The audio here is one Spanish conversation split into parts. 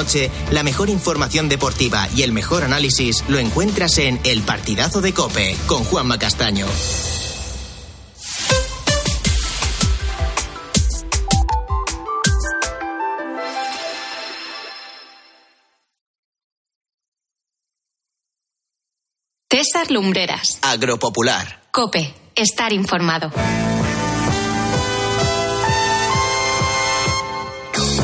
noche, la mejor información deportiva y el mejor análisis lo encuentras en El Partidazo de Cope con Juanma Castaño. César Lumbreras. Agropopular. Cope. Estar informado.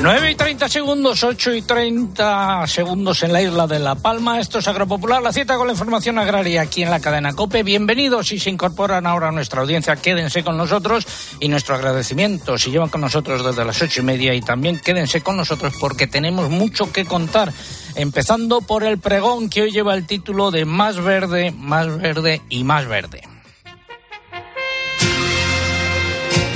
9 y 30 segundos, 8 y 30 segundos en la isla de La Palma. Esto es Agropopular, la cita con la información agraria aquí en la cadena COPE. Bienvenidos si se incorporan ahora a nuestra audiencia, quédense con nosotros y nuestro agradecimiento si llevan con nosotros desde las ocho y media y también quédense con nosotros porque tenemos mucho que contar. Empezando por el pregón que hoy lleva el título de Más verde, más verde y más verde.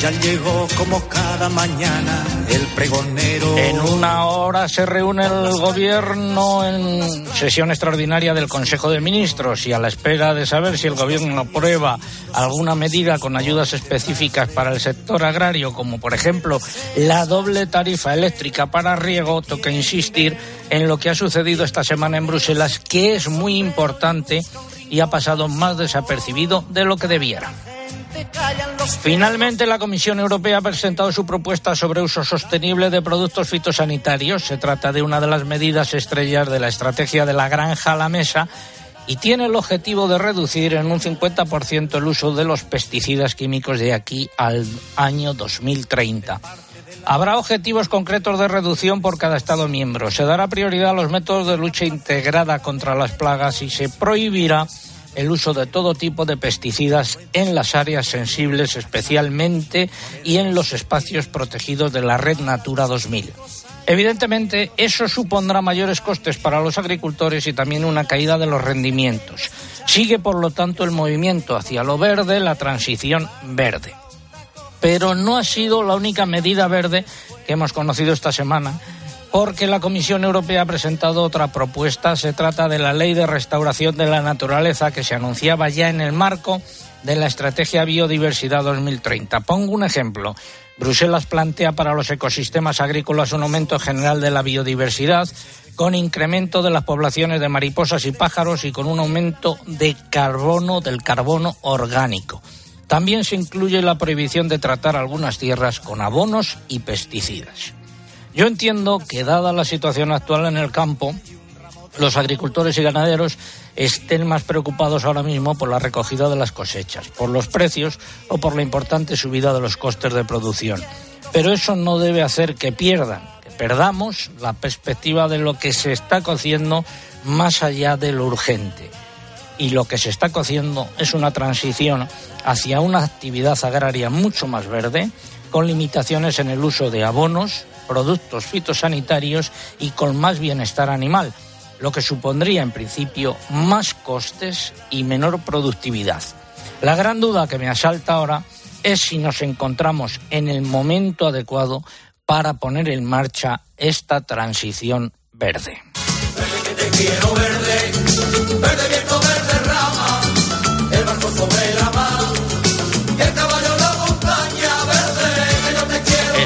Ya llegó como cada mañana el pregonero. En una hora se reúne el gobierno en sesión extraordinaria del Consejo de Ministros y a la espera de saber si el gobierno aprueba alguna medida con ayudas específicas para el sector agrario, como por ejemplo la doble tarifa eléctrica para riego, toca insistir en lo que ha sucedido esta semana en Bruselas, que es muy importante y ha pasado más desapercibido de lo que debiera. Finalmente, la Comisión Europea ha presentado su propuesta sobre uso sostenible de productos fitosanitarios. Se trata de una de las medidas estrellas de la estrategia de la granja a la mesa y tiene el objetivo de reducir en un 50% el uso de los pesticidas químicos de aquí al año 2030. Habrá objetivos concretos de reducción por cada Estado miembro. Se dará prioridad a los métodos de lucha integrada contra las plagas y se prohibirá el uso de todo tipo de pesticidas en las áreas sensibles especialmente y en los espacios protegidos de la red Natura 2000. Evidentemente, eso supondrá mayores costes para los agricultores y también una caída de los rendimientos. Sigue, por lo tanto, el movimiento hacia lo verde, la transición verde. Pero no ha sido la única medida verde que hemos conocido esta semana porque la Comisión Europea ha presentado otra propuesta. Se trata de la Ley de Restauración de la Naturaleza que se anunciaba ya en el marco de la Estrategia Biodiversidad 2030. Pongo un ejemplo. Bruselas plantea para los ecosistemas agrícolas un aumento general de la biodiversidad con incremento de las poblaciones de mariposas y pájaros y con un aumento de carbono, del carbono orgánico. También se incluye la prohibición de tratar algunas tierras con abonos y pesticidas. Yo entiendo que, dada la situación actual en el campo, los agricultores y ganaderos estén más preocupados ahora mismo por la recogida de las cosechas, por los precios o por la importante subida de los costes de producción. Pero eso no debe hacer que pierdan, que perdamos la perspectiva de lo que se está cociendo más allá de lo urgente. Y lo que se está cociendo es una transición hacia una actividad agraria mucho más verde, con limitaciones en el uso de abonos, productos fitosanitarios y con más bienestar animal, lo que supondría en principio más costes y menor productividad. La gran duda que me asalta ahora es si nos encontramos en el momento adecuado para poner en marcha esta transición verde.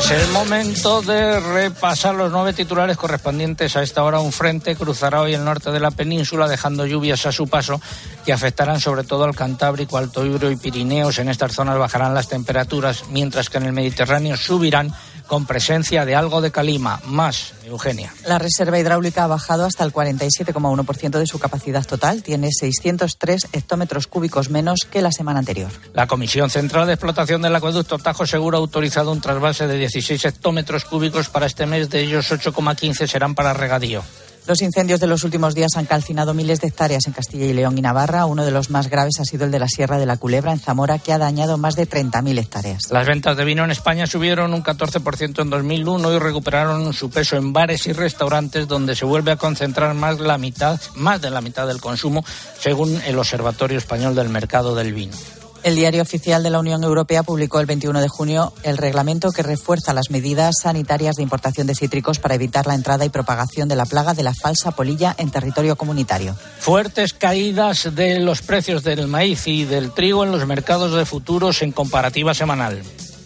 Es el momento de repasar los nueve titulares correspondientes a esta hora. Un frente cruzará hoy el norte de la península, dejando lluvias a su paso que afectarán sobre todo al Cantábrico, Alto Ebro y Pirineos. En estas zonas bajarán las temperaturas, mientras que en el Mediterráneo subirán con presencia de algo de calima. Más, Eugenia. La reserva hidráulica ha bajado hasta el 47,1% de su capacidad total. Tiene 603 hectómetros cúbicos menos que la semana anterior. La Comisión Central de Explotación del Acueducto Tajo Seguro ha autorizado un trasvase de 16 hectómetros cúbicos para este mes. De ellos, 8,15 serán para regadío. Los incendios de los últimos días han calcinado miles de hectáreas en Castilla y León y Navarra. Uno de los más graves ha sido el de la Sierra de la Culebra, en Zamora, que ha dañado más de 30.000 hectáreas. Las ventas de vino en España subieron un 14% en 2001 y recuperaron su peso en bares y restaurantes, donde se vuelve a concentrar más, la mitad, más de la mitad del consumo, según el Observatorio Español del Mercado del Vino. El Diario Oficial de la Unión Europea publicó el 21 de junio el reglamento que refuerza las medidas sanitarias de importación de cítricos para evitar la entrada y propagación de la plaga de la falsa polilla en territorio comunitario. Fuertes caídas de los precios del maíz y del trigo en los mercados de futuros en comparativa semanal.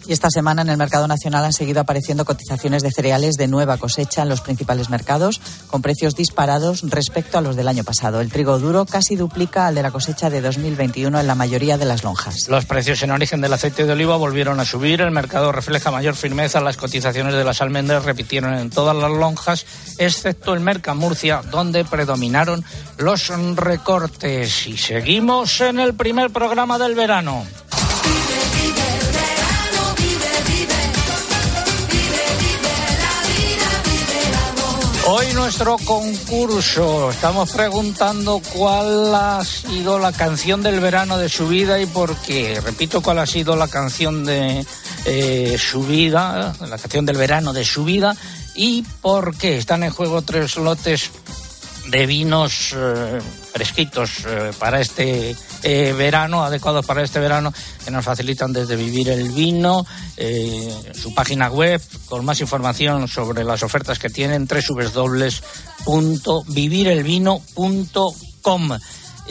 Y esta semana en el mercado nacional han seguido apareciendo cotizaciones de cereales de nueva cosecha en los principales mercados, con precios disparados respecto a los del año pasado. El trigo duro casi duplica al de la cosecha de 2021 en la mayoría de las lonjas. Los precios en origen del aceite de oliva volvieron a subir. El mercado refleja mayor firmeza. Las cotizaciones de las almendras repitieron en todas las lonjas, excepto el Mercamurcia, donde predominaron los recortes. Y seguimos en el primer programa del verano. Hoy nuestro concurso, estamos preguntando cuál ha sido la canción del verano de su vida y por qué. Repito, cuál ha sido la canción de eh, su vida, la canción del verano de su vida y por qué. Están en juego tres lotes de vinos eh, fresquitos eh, para este eh, verano, adecuados para este verano, que nos facilitan desde Vivir el Vino, su página web, con más información sobre las ofertas que tienen, www.vivirelvino.com.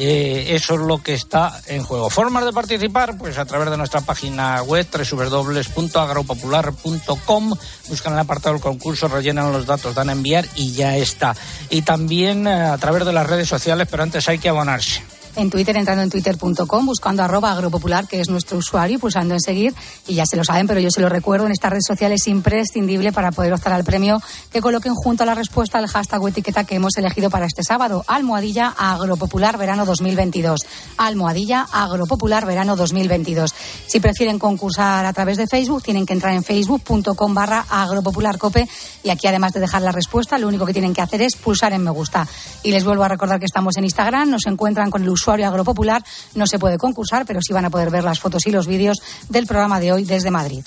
Eh, eso es lo que está en juego. Formas de participar, pues a través de nuestra página web www.agropopular.com, buscan el apartado del concurso, rellenan los datos, dan a enviar y ya está. Y también eh, a través de las redes sociales, pero antes hay que abonarse en Twitter, entrando en twitter.com, buscando arroba agropopular, que es nuestro usuario, pulsando en seguir, y ya se lo saben, pero yo se lo recuerdo, en estas redes sociales es imprescindible para poder optar al premio que coloquen junto a la respuesta al hashtag o etiqueta que hemos elegido para este sábado, Almohadilla Agropopular Verano 2022. Almohadilla Agropopular Verano 2022. Si prefieren concursar a través de Facebook, tienen que entrar en facebook.com barra agropopularcope y aquí además de dejar la respuesta, lo único que tienen que hacer es pulsar en me gusta. Y les vuelvo a recordar que estamos en Instagram, nos encuentran con el usuario usuario agropopular no se puede concursar, pero sí van a poder ver las fotos y los vídeos del programa de hoy desde Madrid.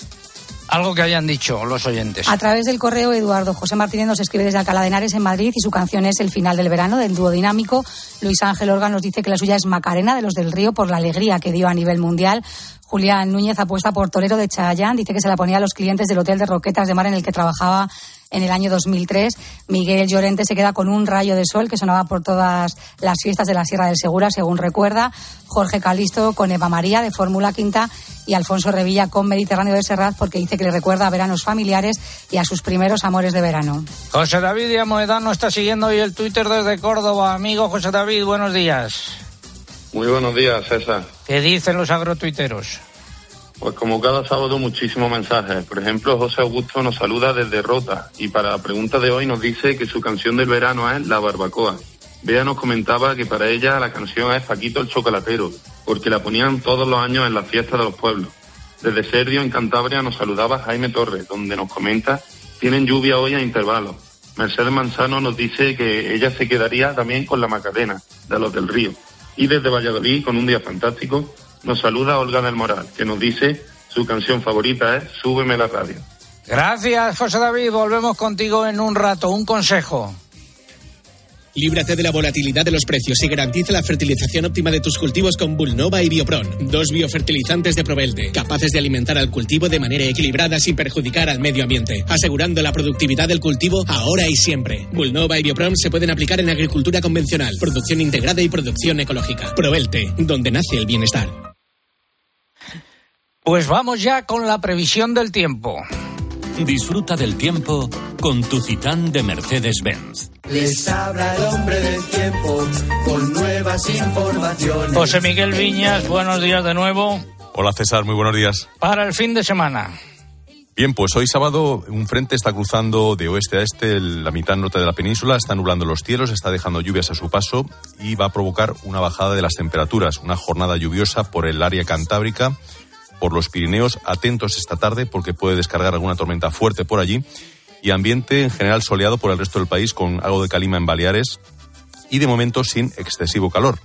Algo que hayan dicho los oyentes. A través del correo, Eduardo José Martínez nos escribe desde Alcalá de Henares, en Madrid, y su canción es El final del verano, del dúo dinámico. Luis Ángel Orga nos dice que la suya es Macarena, de los del Río, por la alegría que dio a nivel mundial. Julián Núñez apuesta por Torero de Chayán, dice que se la ponía a los clientes del Hotel de Roquetas de Mar en el que trabajaba en el año 2003. Miguel Llorente se queda con un rayo de sol que sonaba por todas las fiestas de la Sierra del Segura, según recuerda. Jorge Calisto con Eva María de Fórmula Quinta y Alfonso Revilla con Mediterráneo de Serrat porque dice que le recuerda a veranos familiares y a sus primeros amores de verano. José David Amoedano está siguiendo hoy el Twitter desde Córdoba. Amigo José David, buenos días. Muy buenos días, César. ¿Qué dicen los agrotuiteros? Pues como cada sábado muchísimos mensajes. Por ejemplo, José Augusto nos saluda desde Rota y para la pregunta de hoy nos dice que su canción del verano es La Barbacoa. Bea nos comentaba que para ella la canción es Paquito el Chocolatero, porque la ponían todos los años en las fiestas de los pueblos. Desde Serdio, en Cantabria, nos saludaba Jaime Torres, donde nos comenta tienen lluvia hoy a intervalos. Mercedes Manzano nos dice que ella se quedaría también con la Macarena, de los del Río. Y desde Valladolid, con un día fantástico, nos saluda Olga del Moral, que nos dice su canción favorita es Súbeme la radio. Gracias, José David. Volvemos contigo en un rato. Un consejo. Líbrate de la volatilidad de los precios y garantiza la fertilización óptima de tus cultivos con Bulnova y Biopron, dos biofertilizantes de Provelte, capaces de alimentar al cultivo de manera equilibrada sin perjudicar al medio ambiente, asegurando la productividad del cultivo ahora y siempre. Bulnova y Biopron se pueden aplicar en agricultura convencional, producción integrada y producción ecológica. Provelte, donde nace el bienestar. Pues vamos ya con la previsión del tiempo. Disfruta del tiempo con tu Citán de Mercedes-Benz. Les habla el hombre del tiempo con nuevas informaciones. José Miguel Viñas, buenos días de nuevo. Hola César, muy buenos días. Para el fin de semana. Bien, pues hoy sábado un frente está cruzando de oeste a este la mitad norte de la península, está nublando los cielos, está dejando lluvias a su paso y va a provocar una bajada de las temperaturas, una jornada lluviosa por el área cantábrica por los Pirineos. Atentos esta tarde porque puede descargar alguna tormenta fuerte por allí. Y ambiente en general soleado por el resto del país con algo de calima en Baleares y de momento sin excesivo calor.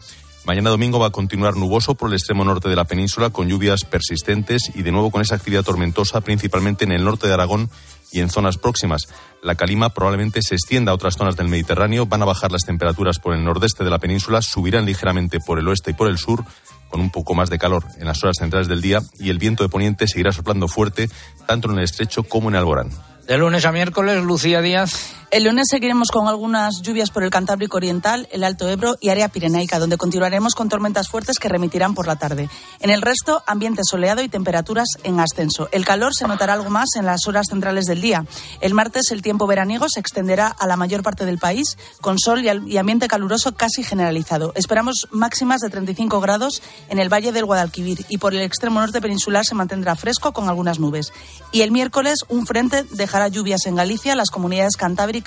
Mañana domingo va a continuar nuboso por el extremo norte de la península con lluvias persistentes y de nuevo con esa actividad tormentosa principalmente en el norte de Aragón y en zonas próximas. La calima probablemente se extienda a otras zonas del Mediterráneo, van a bajar las temperaturas por el nordeste de la península, subirán ligeramente por el oeste y por el sur, con un poco más de calor en las horas centrales del día y el viento de poniente seguirá soplando fuerte tanto en el estrecho como en Alborán. De lunes a miércoles, Lucía Díaz. El lunes seguiremos con algunas lluvias por el Cantábrico Oriental, el Alto Ebro y área pirenaica, donde continuaremos con tormentas fuertes que remitirán por la tarde. En el resto, ambiente soleado y temperaturas en ascenso. El calor se notará algo más en las horas centrales del día. El martes el tiempo veraniego se extenderá a la mayor parte del país, con sol y ambiente caluroso casi generalizado. Esperamos máximas de 35 grados en el Valle del Guadalquivir y por el extremo norte peninsular se mantendrá fresco con algunas nubes. Y el miércoles un frente dejará lluvias en Galicia, las comunidades cantábricas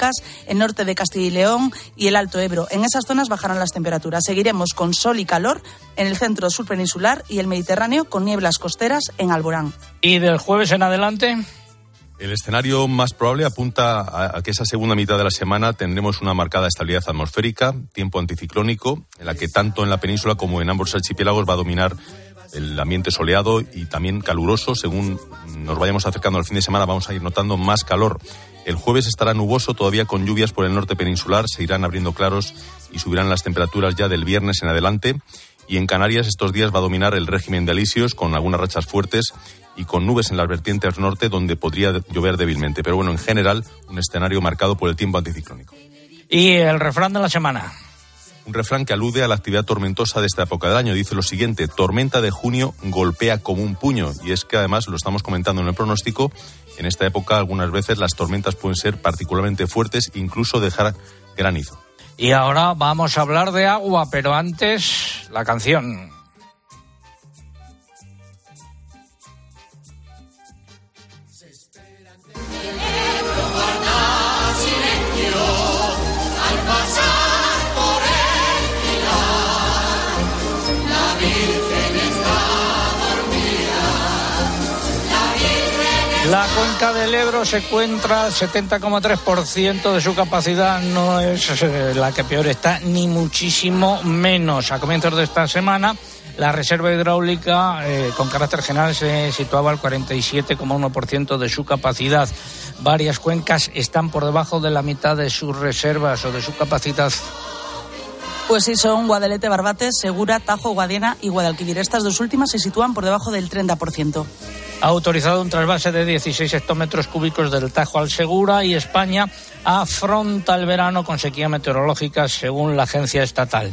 el norte de Castilla y León y el Alto Ebro. En esas zonas bajarán las temperaturas. Seguiremos con sol y calor en el centro sur peninsular y el Mediterráneo con nieblas costeras en Alborán. ¿Y del jueves en adelante? El escenario más probable apunta a que esa segunda mitad de la semana tendremos una marcada estabilidad atmosférica, tiempo anticiclónico, en la que tanto en la península como en ambos archipiélagos va a dominar el ambiente soleado y también caluroso. Según nos vayamos acercando al fin de semana, vamos a ir notando más calor. El jueves estará nuboso, todavía con lluvias por el norte peninsular, se irán abriendo claros y subirán las temperaturas ya del viernes en adelante. Y en Canarias estos días va a dominar el régimen de alisios con algunas rachas fuertes y con nubes en las vertientes norte donde podría llover débilmente. Pero bueno, en general, un escenario marcado por el tiempo anticiclónico. ¿Y el refrán de la semana? Un refrán que alude a la actividad tormentosa de esta época del año. Dice lo siguiente, tormenta de junio golpea como un puño. Y es que además lo estamos comentando en el pronóstico en esta época algunas veces las tormentas pueden ser particularmente fuertes, incluso dejar granizo. Y ahora vamos a hablar de agua, pero antes la canción. Cuenca del Ebro se encuentra al 70,3% de su capacidad, no es eh, la que peor está, ni muchísimo menos. A comienzos de esta semana, la reserva hidráulica eh, con carácter general se situaba al 47,1% de su capacidad. Varias cuencas están por debajo de la mitad de sus reservas o de su capacidad. Pues sí, son Guadalete, Barbate, Segura, Tajo, Guadiana y Guadalquivir. Estas dos últimas se sitúan por debajo del 30% ha autorizado un trasvase de 16 hectómetros cúbicos del Tajo al Segura y España afronta el verano con sequía meteorológica según la agencia estatal.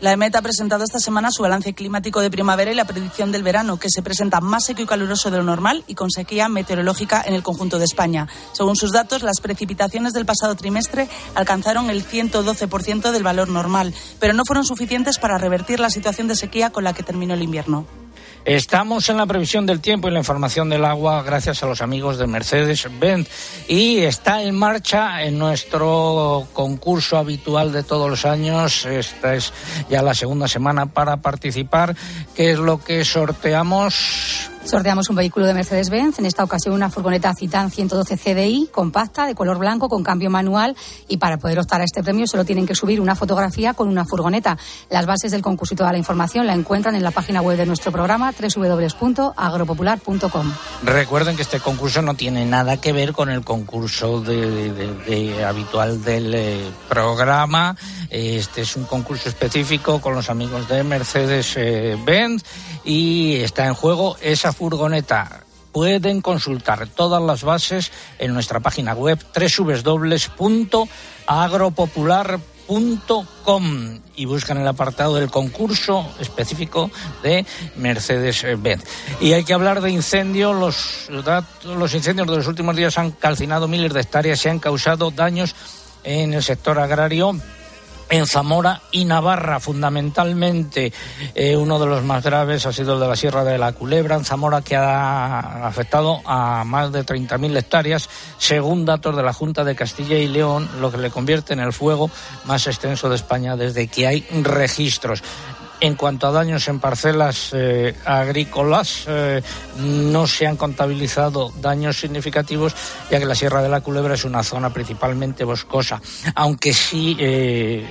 La EMET ha presentado esta semana su balance climático de primavera y la predicción del verano, que se presenta más seco y caluroso de lo normal y con sequía meteorológica en el conjunto de España. Según sus datos, las precipitaciones del pasado trimestre alcanzaron el 112% del valor normal, pero no fueron suficientes para revertir la situación de sequía con la que terminó el invierno. Estamos en la previsión del tiempo y la información del agua gracias a los amigos de Mercedes-Benz y está en marcha en nuestro concurso habitual de todos los años. Esta es ya la segunda semana para participar. ¿Qué es lo que sorteamos? Sorteamos un vehículo de Mercedes-Benz, en esta ocasión una furgoneta Citan 112 CDI, compacta, de color blanco, con cambio manual. Y para poder optar a este premio solo tienen que subir una fotografía con una furgoneta. Las bases del concurso y toda la información la encuentran en la página web de nuestro programa www.agropopular.com. Recuerden que este concurso no tiene nada que ver con el concurso de, habitual del eh, programa. Este es un concurso específico con los amigos de Mercedes-Benz y está en juego esa furgoneta. Pueden consultar todas las bases en nuestra página web www.agropopular.com y buscan el apartado del concurso específico de Mercedes-Benz. Y hay que hablar de incendios. Los, los incendios de los últimos días han calcinado miles de hectáreas y han causado daños en el sector agrario en Zamora y Navarra, fundamentalmente. Eh, uno de los más graves ha sido el de la Sierra de la Culebra, en Zamora, que ha afectado a más de 30.000 hectáreas, según datos de la Junta de Castilla y León, lo que le convierte en el fuego más extenso de España desde que hay registros. En cuanto a daños en parcelas eh, agrícolas, eh, no se han contabilizado daños significativos, ya que la Sierra de la Culebra es una zona principalmente boscosa, aunque sí eh,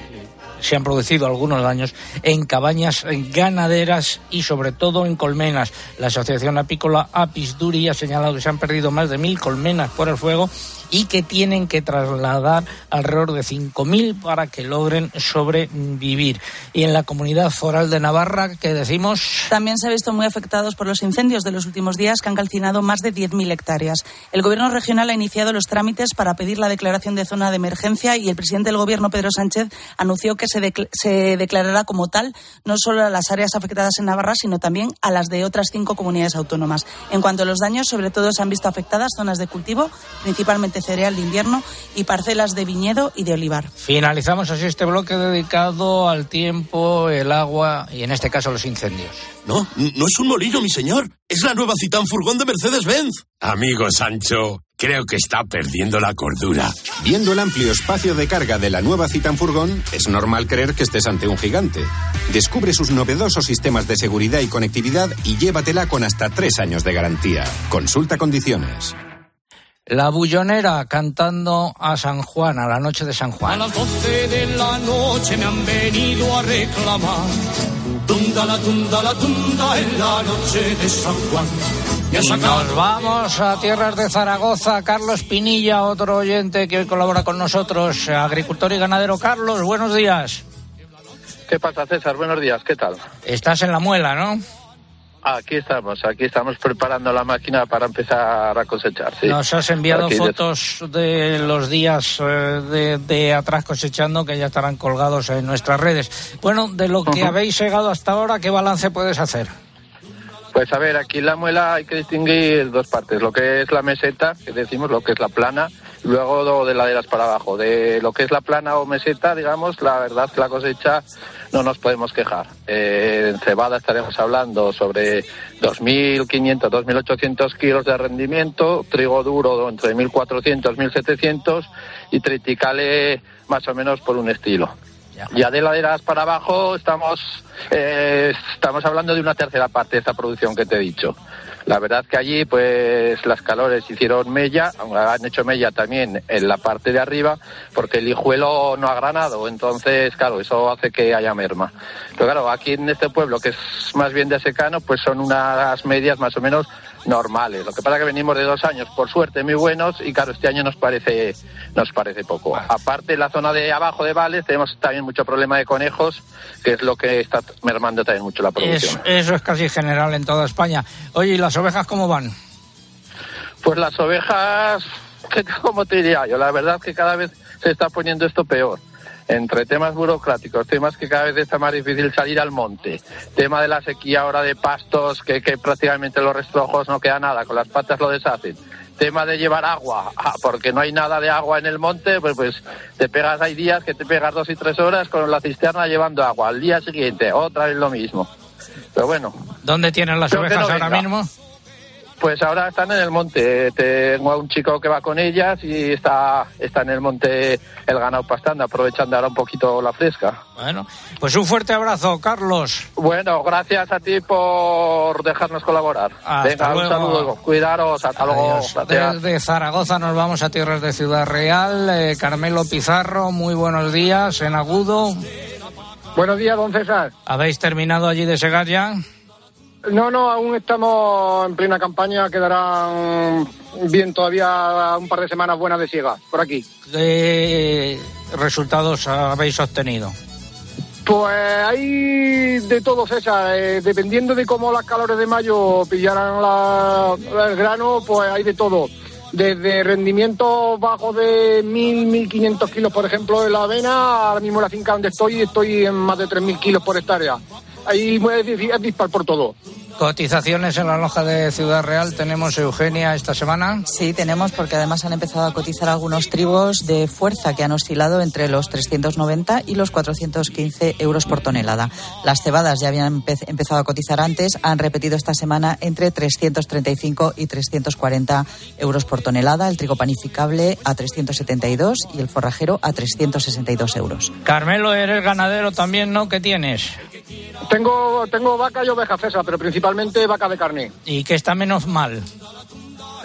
se han producido algunos daños en cabañas ganaderas y sobre todo en colmenas. La Asociación Apícola Apis Duri ha señalado que se han perdido más de mil colmenas por el fuego y que tienen que trasladar alrededor de 5.000 para que logren sobrevivir. Y en la comunidad foral de Navarra, ¿qué decimos? También se ha visto muy afectados por los incendios de los últimos días que han calcinado más de 10.000 hectáreas. El Gobierno regional ha iniciado los trámites para pedir la declaración de zona de emergencia y el presidente del Gobierno, Pedro Sánchez, anunció que se, se declarará como tal no solo a las áreas afectadas en Navarra, sino también a las de otras cinco comunidades autónomas. En cuanto a los daños, sobre todo se han visto afectadas zonas de cultivo, principalmente cereal de invierno y parcelas de viñedo y de olivar. Finalizamos así este bloque dedicado al tiempo, el agua y en este caso los incendios. No, no es un molino, mi señor. Es la nueva Citán Furgón de Mercedes-Benz. Amigo Sancho, creo que está perdiendo la cordura. Viendo el amplio espacio de carga de la nueva Citan Furgón, es normal creer que estés ante un gigante. Descubre sus novedosos sistemas de seguridad y conectividad y llévatela con hasta tres años de garantía. Consulta condiciones. La bullonera cantando a San Juan, a la noche de San Juan. A las 12 de la noche me han venido a reclamar. Tunda la tunda la tunda en la noche de San Juan. Y nos vamos a tierras de Zaragoza. Carlos Pinilla, otro oyente que hoy colabora con nosotros, agricultor y ganadero. Carlos, buenos días. ¿Qué pasa, César? Buenos días, ¿qué tal? Estás en la muela, ¿no? Aquí estamos, aquí estamos preparando la máquina para empezar a cosechar. Sí. Nos has enviado aquí fotos de los días eh, de, de, atrás cosechando que ya estarán colgados en nuestras redes. Bueno, de lo que uh -huh. habéis llegado hasta ahora, ¿qué balance puedes hacer? Pues a ver, aquí en la muela hay que distinguir dos partes, lo que es la meseta, que decimos, lo que es la plana, luego de laderas para abajo. De lo que es la plana o meseta, digamos, la verdad que la cosecha no nos podemos quejar. Eh, en cebada estaremos hablando sobre 2.500, 2.800 kilos de rendimiento, trigo duro entre 1.400, 1.700 y triticale más o menos por un estilo. Ya de laderas para abajo estamos, eh, estamos hablando de una tercera parte de esta producción que te he dicho. La verdad que allí, pues, las calores hicieron mella, han hecho mella también en la parte de arriba, porque el hijuelo no ha granado, entonces, claro, eso hace que haya merma. Pero claro, aquí en este pueblo, que es más bien de secano, pues son unas medias más o menos normales. Lo que pasa es que venimos de dos años, por suerte, muy buenos, y claro, este año nos parece, nos parece poco. Aparte, en la zona de abajo de Vales tenemos también mucho problema de conejos, que es lo que está mermando también mucho la producción. Es, eso es casi general en toda España. Oye, ¿y las ovejas cómo van? Pues las ovejas, ¿cómo te diría yo? La verdad que cada vez se está poniendo esto peor entre temas burocráticos, temas que cada vez está más difícil salir al monte, tema de la sequía ahora de pastos, que, que prácticamente los restrojos no queda nada, con las patas lo deshacen, tema de llevar agua, ah, porque no hay nada de agua en el monte, pues pues te pegas, hay días que te pegas dos y tres horas con la cisterna llevando agua, al día siguiente otra vez lo mismo. Pero bueno. ¿Dónde tienen las ovejas no ahora mismo? Pues ahora están en el monte. Tengo a un chico que va con ellas y está, está en el monte el ganado pastando, aprovechando ahora un poquito la fresca. Bueno, pues un fuerte abrazo, Carlos. Bueno, gracias a ti por dejarnos colaborar. Hasta Venga, luego. un saludo. Cuidaros. Hasta luego. Gracias. Desde Zaragoza nos vamos a tierras de Ciudad Real. Eh, Carmelo Pizarro, muy buenos días. En agudo. Buenos días, don César. ¿Habéis terminado allí de segar ya? No, no, aún estamos en plena campaña. Quedarán bien todavía un par de semanas buenas de siega por aquí. ¿Qué resultados habéis obtenido? Pues hay de todo, César. Eh, dependiendo de cómo las calores de mayo pillaran la, el grano, pues hay de todo. Desde rendimientos bajos de 1.000, 1.500 kilos, por ejemplo, de la avena, ahora mismo en la finca donde estoy, estoy en más de 3.000 kilos por hectárea ahí es dispar por todo. ¿Cotizaciones en la loja de Ciudad Real tenemos, Eugenia, esta semana? Sí, tenemos, porque además han empezado a cotizar algunos tribos de fuerza que han oscilado entre los 390 y los 415 euros por tonelada. Las cebadas ya habían empe empezado a cotizar antes, han repetido esta semana entre 335 y 340 euros por tonelada, el trigo panificable a 372 y el forrajero a 362 euros. Carmelo, eres ganadero también, ¿no? ¿Qué tienes? Tengo, tengo vaca y oveja, César, pero principalmente vaca de carne. ¿Y qué está menos mal?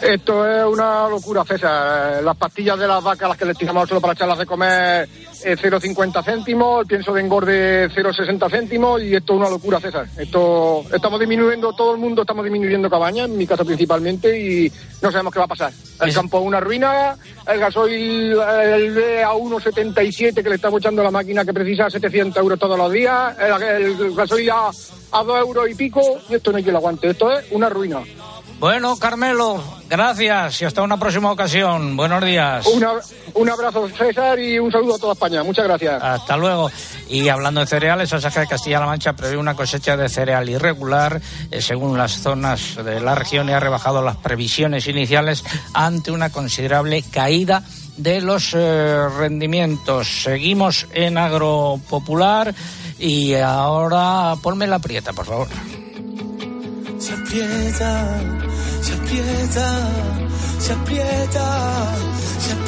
Esto es una locura, César. Las pastillas de las vacas, las que les tiramos solo para echarlas de comer, 0,50 céntimos, el pienso de engorde 0,60 céntimos y esto es una locura, César. Esto estamos disminuyendo, todo el mundo estamos disminuyendo cabañas, en mi casa principalmente, y no sabemos qué va a pasar. El campo es una ruina, el gasoil el a 1,77 que le estamos echando a la máquina que precisa 700 euros todos los días, el, gasoil a, a 2 euros y pico, y esto no hay que lo aguante, esto es una ruina. Bueno, Carmelo, gracias y hasta una próxima ocasión. Buenos días. un abrazo, César, y un saludo a toda España. Muchas gracias. Hasta luego. Y hablando de cereales, Asaja de Castilla-La Mancha prevé una cosecha de cereal irregular eh, según las zonas de la región y ha rebajado las previsiones iniciales ante una considerable caída de los eh, rendimientos. Seguimos en Agropopular y ahora ponme la prieta, por favor se aprieta, se aprieta, se aprieta.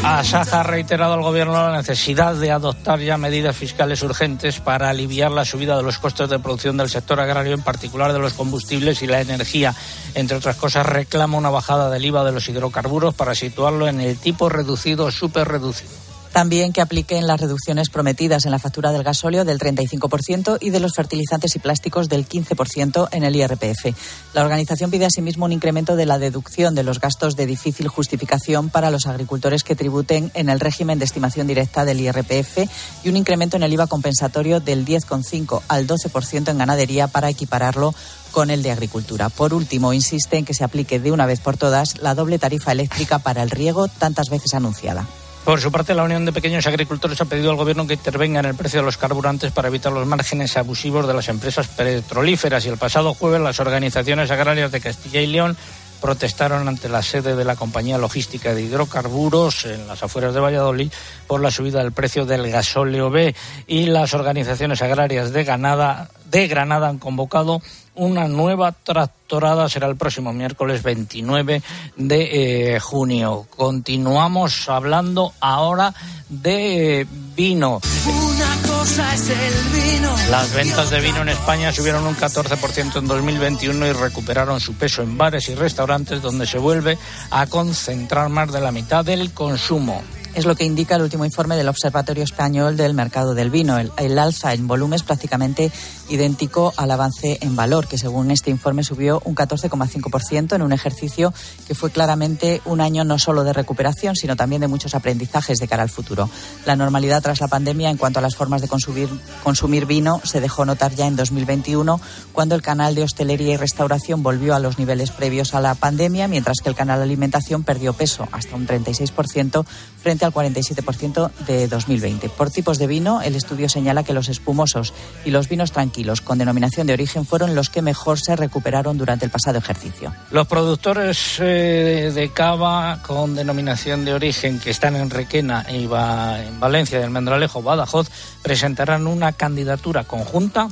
Asaja ha reiterado al Gobierno la necesidad de adoptar ya medidas fiscales urgentes para aliviar la subida de los costos de producción del sector agrario, en particular de los combustibles y la energía. Entre otras cosas, reclama una bajada del IVA de los hidrocarburos para situarlo en el tipo reducido o super reducido. También que apliquen las reducciones prometidas en la factura del gasóleo del 35% y de los fertilizantes y plásticos del 15% en el IRPF. La organización pide asimismo un incremento de la deducción de los gastos de difícil justificación para los agricultores que tributen en el régimen de estimación directa del IRPF y un incremento en el IVA compensatorio del 10,5 al 12% en ganadería para equipararlo con el de agricultura. Por último, insiste en que se aplique de una vez por todas la doble tarifa eléctrica para el riego tantas veces anunciada. Por su parte, la Unión de Pequeños Agricultores ha pedido al Gobierno que intervenga en el precio de los carburantes para evitar los márgenes abusivos de las empresas petrolíferas. Y el pasado jueves, las organizaciones agrarias de Castilla y León protestaron ante la sede de la compañía logística de hidrocarburos en las afueras de Valladolid por la subida del precio del gasóleo B y las organizaciones agrarias de Granada, de Granada han convocado una nueva tractorada. Será el próximo miércoles 29 de eh, junio. Continuamos hablando ahora de eh, vino. Una cosa es el vino. Las ventas de vino en España subieron un 14% en 2021 y recuperaron su peso en bares y restaurantes donde se vuelve a concentrar más de la mitad del consumo. Es lo que indica el último informe del Observatorio Español del Mercado del Vino. El, alza en volumen es prácticamente idéntico al avance en valor, que según este informe subió un 14,5% en un ejercicio que fue claramente un año no solo de recuperación, sino también de muchos aprendizajes de cara al futuro. La normalidad tras la pandemia en cuanto a las formas de consumir, consumir vino se dejó notar ya en 2021, cuando el canal de hostelería y restauración volvió a los niveles previos a la pandemia, mientras que el canal alimentación perdió peso hasta un 36% frente al 47% de 2020. Por tipos de vino, el estudio señala que los espumosos y los vinos tranquilos con denominación de origen fueron los que mejor se recuperaron durante el pasado ejercicio. Los productores eh, de cava con denominación de origen que están en Requena y en Valencia y el Mendralejo, Badajoz, presentarán una candidatura conjunta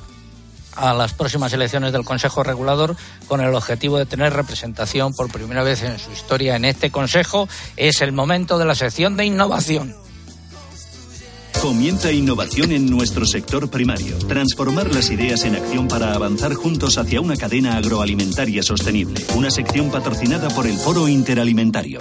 a las próximas elecciones del Consejo Regulador con el objetivo de tener representación por primera vez en su historia en este Consejo. Es el momento de la sección de innovación. Comienza innovación en nuestro sector primario. Transformar las ideas en acción para avanzar juntos hacia una cadena agroalimentaria sostenible. Una sección patrocinada por el Foro Interalimentario.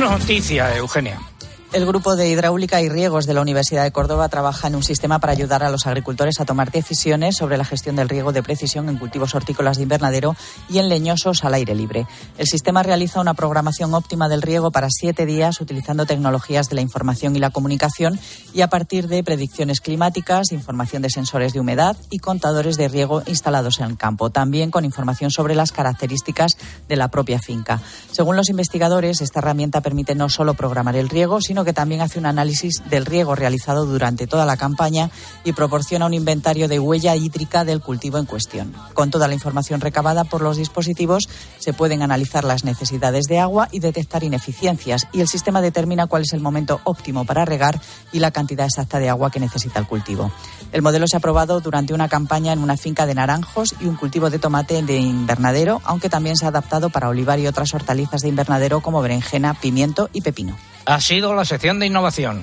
Noticia, Eugenia. El Grupo de Hidráulica y Riegos de la Universidad de Córdoba trabaja en un sistema para ayudar a los agricultores a tomar decisiones sobre la gestión del riego de precisión en cultivos hortícolas de invernadero y en leñosos al aire libre. El sistema realiza una programación óptima del riego para siete días utilizando tecnologías de la información y la comunicación y a partir de predicciones climáticas, información de sensores de humedad y contadores de riego instalados en el campo, también con información sobre las características de la propia finca. Según los investigadores, esta herramienta permite no solo programar el riego, sino que también hace un análisis del riego realizado durante toda la campaña y proporciona un inventario de huella hídrica del cultivo en cuestión. Con toda la información recabada por los dispositivos, se pueden analizar las necesidades de agua y detectar ineficiencias, y el sistema determina cuál es el momento óptimo para regar y la cantidad exacta de agua que necesita el cultivo. El modelo se ha probado durante una campaña en una finca de naranjos y un cultivo de tomate de invernadero, aunque también se ha adaptado para olivar y otras hortalizas de invernadero como berenjena, pimiento y pepino ha sido la sección de innovación.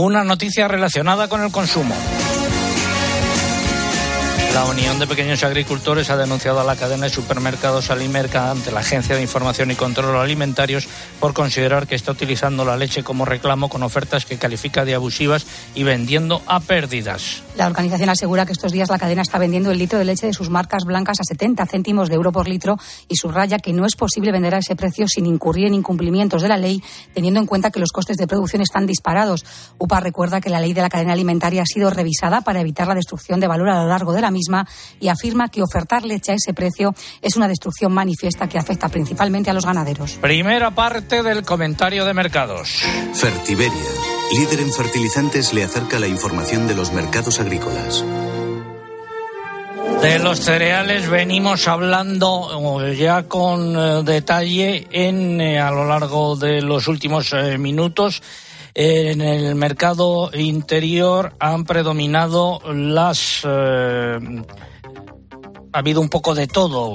Una noticia relacionada con el consumo. La Unión de Pequeños Agricultores ha denunciado a la cadena de supermercados Alimerca ante la Agencia de Información y Control Alimentarios por considerar que está utilizando la leche como reclamo con ofertas que califica de abusivas y vendiendo a pérdidas. La organización asegura que estos días la cadena está vendiendo el litro de leche de sus marcas blancas a 70 céntimos de euro por litro y subraya que no es posible vender a ese precio sin incurrir en incumplimientos de la ley, teniendo en cuenta que los costes de producción están disparados. UPA recuerda que la ley de la cadena alimentaria ha sido revisada para evitar la destrucción de valor a lo largo de la misma y afirma que ofertar leche a ese precio es una destrucción manifiesta que afecta principalmente a los ganaderos. Primera parte del comentario de mercados. Fertiberia, líder en fertilizantes, le acerca la información de los mercados agrícolas. De los cereales venimos hablando eh, ya con eh, detalle en, eh, a lo largo de los últimos minutos. En el mercado interior han predominado las... ha habido un poco de todo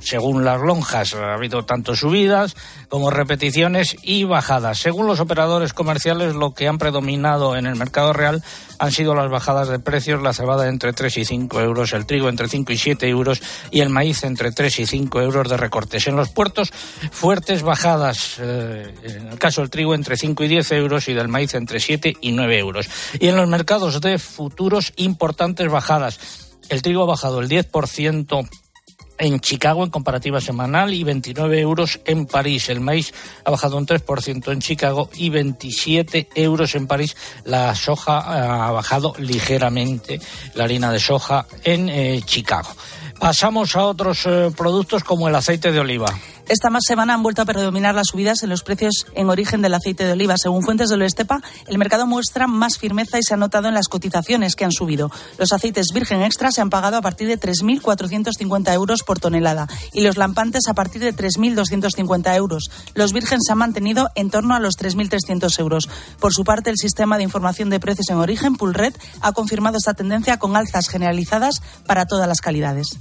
según las lonjas. Ha habido tanto subidas como repeticiones y bajadas. Según los operadores comerciales, lo que han predominado en el mercado real han sido las bajadas de precios, la cebada entre 3 y 5 euros, el trigo entre 5 y 7 euros y el maíz entre 3 y 5 euros de recortes. En los puertos, fuertes bajadas, eh, en el caso del trigo entre 5 y 10 euros y del maíz entre 7 y 9 euros. Y en los mercados de futuros, importantes bajadas. El trigo ha bajado el 10% en Chicago en comparativa semanal y 29 euros en París. El maíz ha bajado un 3% en Chicago y 27 euros en París. La soja ha bajado ligeramente, la harina de soja en eh, Chicago. Pasamos a otros eh, productos como el aceite de oliva. Esta más semana han vuelto a predominar las subidas en los precios en origen del aceite de oliva. Según fuentes de Estepa, el mercado muestra más firmeza y se ha notado en las cotizaciones que han subido. Los aceites virgen extra se han pagado a partir de 3.450 euros por tonelada y los lampantes a partir de 3.250 euros. Los virgen se han mantenido en torno a los 3.300 euros. Por su parte, el sistema de información de precios en origen, Pulred, ha confirmado esta tendencia con alzas generalizadas para todas las calidades.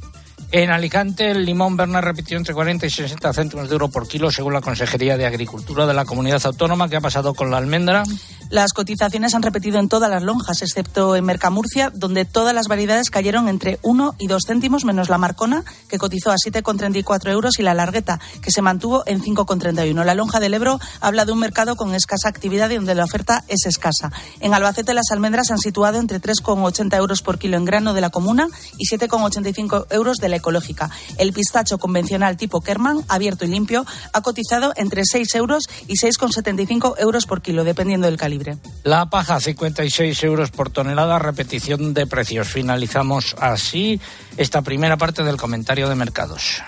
En Alicante, el limón Berna repitió entre 40 y 60 céntimos de euro por kilo, según la Consejería de Agricultura de la Comunidad Autónoma. ¿Qué ha pasado con la almendra? Las cotizaciones han repetido en todas las lonjas, excepto en Mercamurcia, donde todas las variedades cayeron entre 1 y 2 céntimos, menos la Marcona, que cotizó a 7,34 euros, y la Largueta, que se mantuvo en 5,31. La lonja del Ebro habla de un mercado con escasa actividad y donde la oferta es escasa. En Albacete, las almendras han situado entre 3,80 euros por kilo en grano de la comuna y 7,85 euros de la ecológica. El pistacho convencional tipo Kerman, abierto y limpio, ha cotizado entre 6 euros y 6,75 euros por kilo, dependiendo del calibre. La paja, 56 euros por tonelada, repetición de precios. Finalizamos así esta primera parte del comentario de mercados.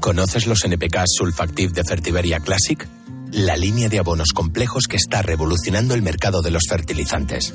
¿Conoces los NPK Sulfactive de Fertiberia Classic? La línea de abonos complejos que está revolucionando el mercado de los fertilizantes.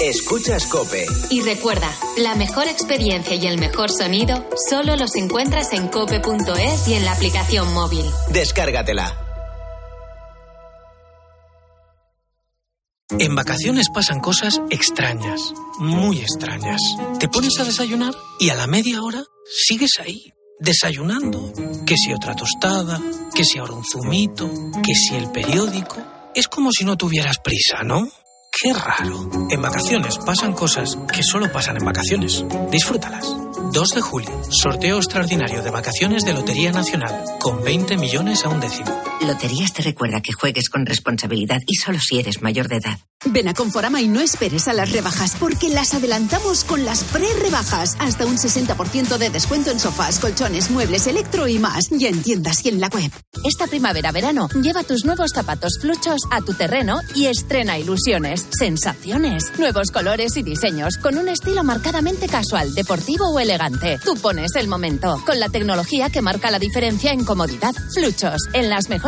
Escuchas Cope. Y recuerda, la mejor experiencia y el mejor sonido solo los encuentras en cope.es y en la aplicación móvil. Descárgatela. En vacaciones pasan cosas extrañas, muy extrañas. Te pones a desayunar y a la media hora sigues ahí, desayunando. Que si otra tostada, que si ahora un zumito, que si el periódico. Es como si no tuvieras prisa, ¿no? Qué raro. En vacaciones pasan cosas que solo pasan en vacaciones. Disfrútalas. 2 de julio, sorteo extraordinario de vacaciones de Lotería Nacional, con 20 millones a un décimo. Loterías te recuerda que juegues con responsabilidad y solo si eres mayor de edad. Ven a Conforama y no esperes a las rebajas, porque las adelantamos con las pre-rebajas. Hasta un 60% de descuento en sofás, colchones, muebles, electro y más. Y en tiendas y en la web. Esta primavera-verano, lleva tus nuevos zapatos fluchos a tu terreno y estrena ilusiones, sensaciones, nuevos colores y diseños, con un estilo marcadamente casual, deportivo o elegante. Tú pones el momento, con la tecnología que marca la diferencia en comodidad. Fluchos, en las mejores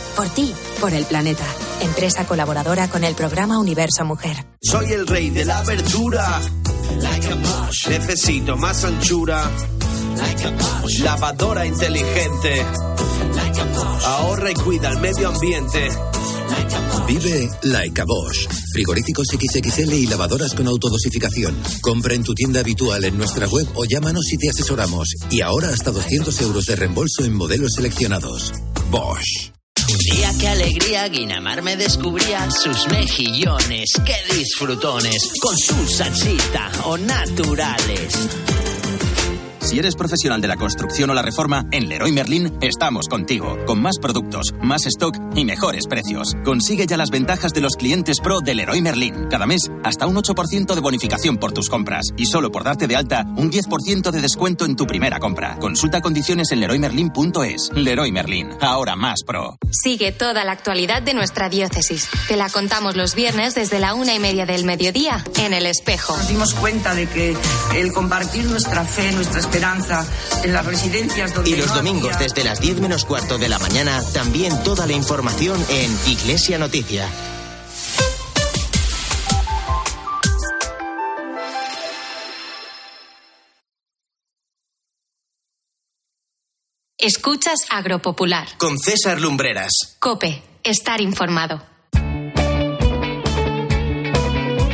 por ti, por el planeta. Empresa colaboradora con el programa Universo Mujer. Soy el rey de la verdura. Necesito más anchura. Lavadora inteligente. Ahorra y cuida el medio ambiente. Vive Like a Bosch. Frigoríficos XXL y lavadoras con autodosificación. Compra en tu tienda habitual en nuestra web o llámanos y te asesoramos. Y ahora hasta 200 euros de reembolso en modelos seleccionados. Bosch. Un día qué alegría, Guinamar me descubría sus mejillones, qué disfrutones, con su salsita o naturales. Si eres profesional de la construcción o la reforma, en Leroy Merlin estamos contigo, con más productos, más stock y mejores precios. Consigue ya las ventajas de los clientes pro de Leroy Merlin. Cada mes, hasta un 8% de bonificación por tus compras. Y solo por darte de alta, un 10% de descuento en tu primera compra. Consulta condiciones en leroymerlin.es. Leroy Merlin, ahora más pro. Sigue toda la actualidad de nuestra diócesis. Te la contamos los viernes desde la una y media del mediodía en El Espejo. Nos dimos cuenta de que el compartir nuestra fe, nuestra esperanza en las residencias donde Y los no domingos había- desde las 10 menos cuarto de la mañana, también toda la información en Iglesia Noticia. Escuchas Agropopular. Con César Lumbreras. Cope, estar informado.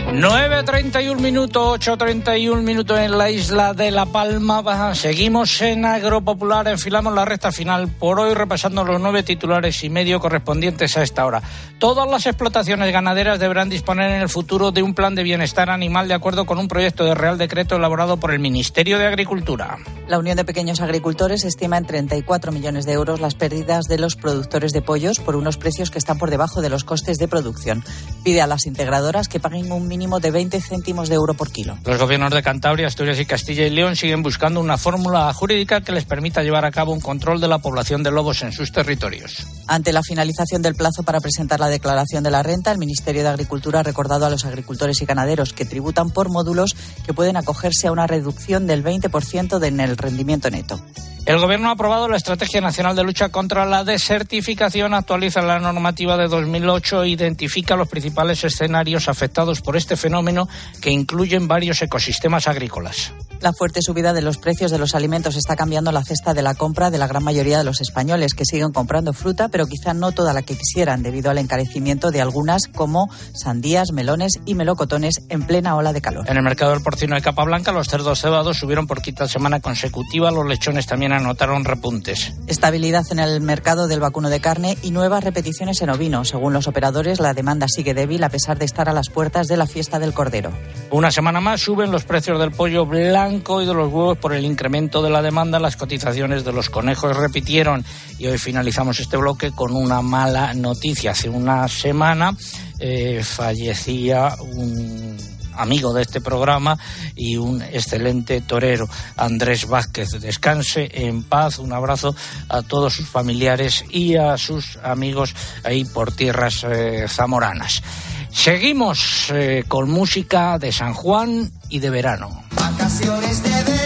9.31 minutos, 8.31 minutos en la isla de La Palma. Seguimos en Agropopular, enfilamos la recta final por hoy repasando los nueve titulares y medio correspondientes a esta hora. Todas las explotaciones ganaderas deberán disponer en el futuro de un plan de bienestar animal de acuerdo con un proyecto de Real Decreto elaborado por el Ministerio de Agricultura. La Unión de Pequeños Agricultores estima en 34 millones de euros las pérdidas de los productores de pollos por unos precios que están por debajo de los costes de producción. Pide a las integradoras que paguen un mínimo de 20 céntimos de euro por kilo. Los gobiernos de Cantabria, Asturias y Castilla y León siguen buscando una fórmula jurídica que les permita llevar a cabo un control de la población de lobos en sus territorios. Ante la finalización del plazo para presentar la declaración de la renta, el Ministerio de Agricultura ha recordado a los agricultores y ganaderos que tributan por módulos que pueden acogerse a una reducción del 20% de- en el rendimiento neto. El Gobierno ha aprobado la Estrategia Nacional de Lucha contra la Desertificación, actualiza la normativa de 2008 e identifica los principales escenarios afectados por este fenómeno que incluyen varios ecosistemas agrícolas. La fuerte subida de los precios de los alimentos está cambiando la cesta de la compra de la gran mayoría de los españoles que siguen comprando fruta, pero quizá no toda la que quisieran debido al encarecimiento de algunas como sandías, melones y melocotones en plena ola de calor. En el mercado del porcino de capa blanca, los cerdos cebados subieron por quinta semana consecutiva, los lechones también anotaron repuntes. Estabilidad en el mercado del vacuno de carne y nuevas repeticiones en ovino. Según los operadores, la demanda sigue débil a pesar de estar a las puertas de la fiesta del cordero. Una semana más suben los precios del pollo blanco y de los huevos por el incremento de la demanda. Las cotizaciones de los conejos repitieron y hoy finalizamos este bloque con una mala noticia. Hace una semana eh, fallecía un amigo de este programa y un excelente torero, Andrés Vázquez. Descanse en paz, un abrazo a todos sus familiares y a sus amigos ahí por tierras eh, zamoranas. Seguimos eh, con música de San Juan y de verano. Vacaciones de verano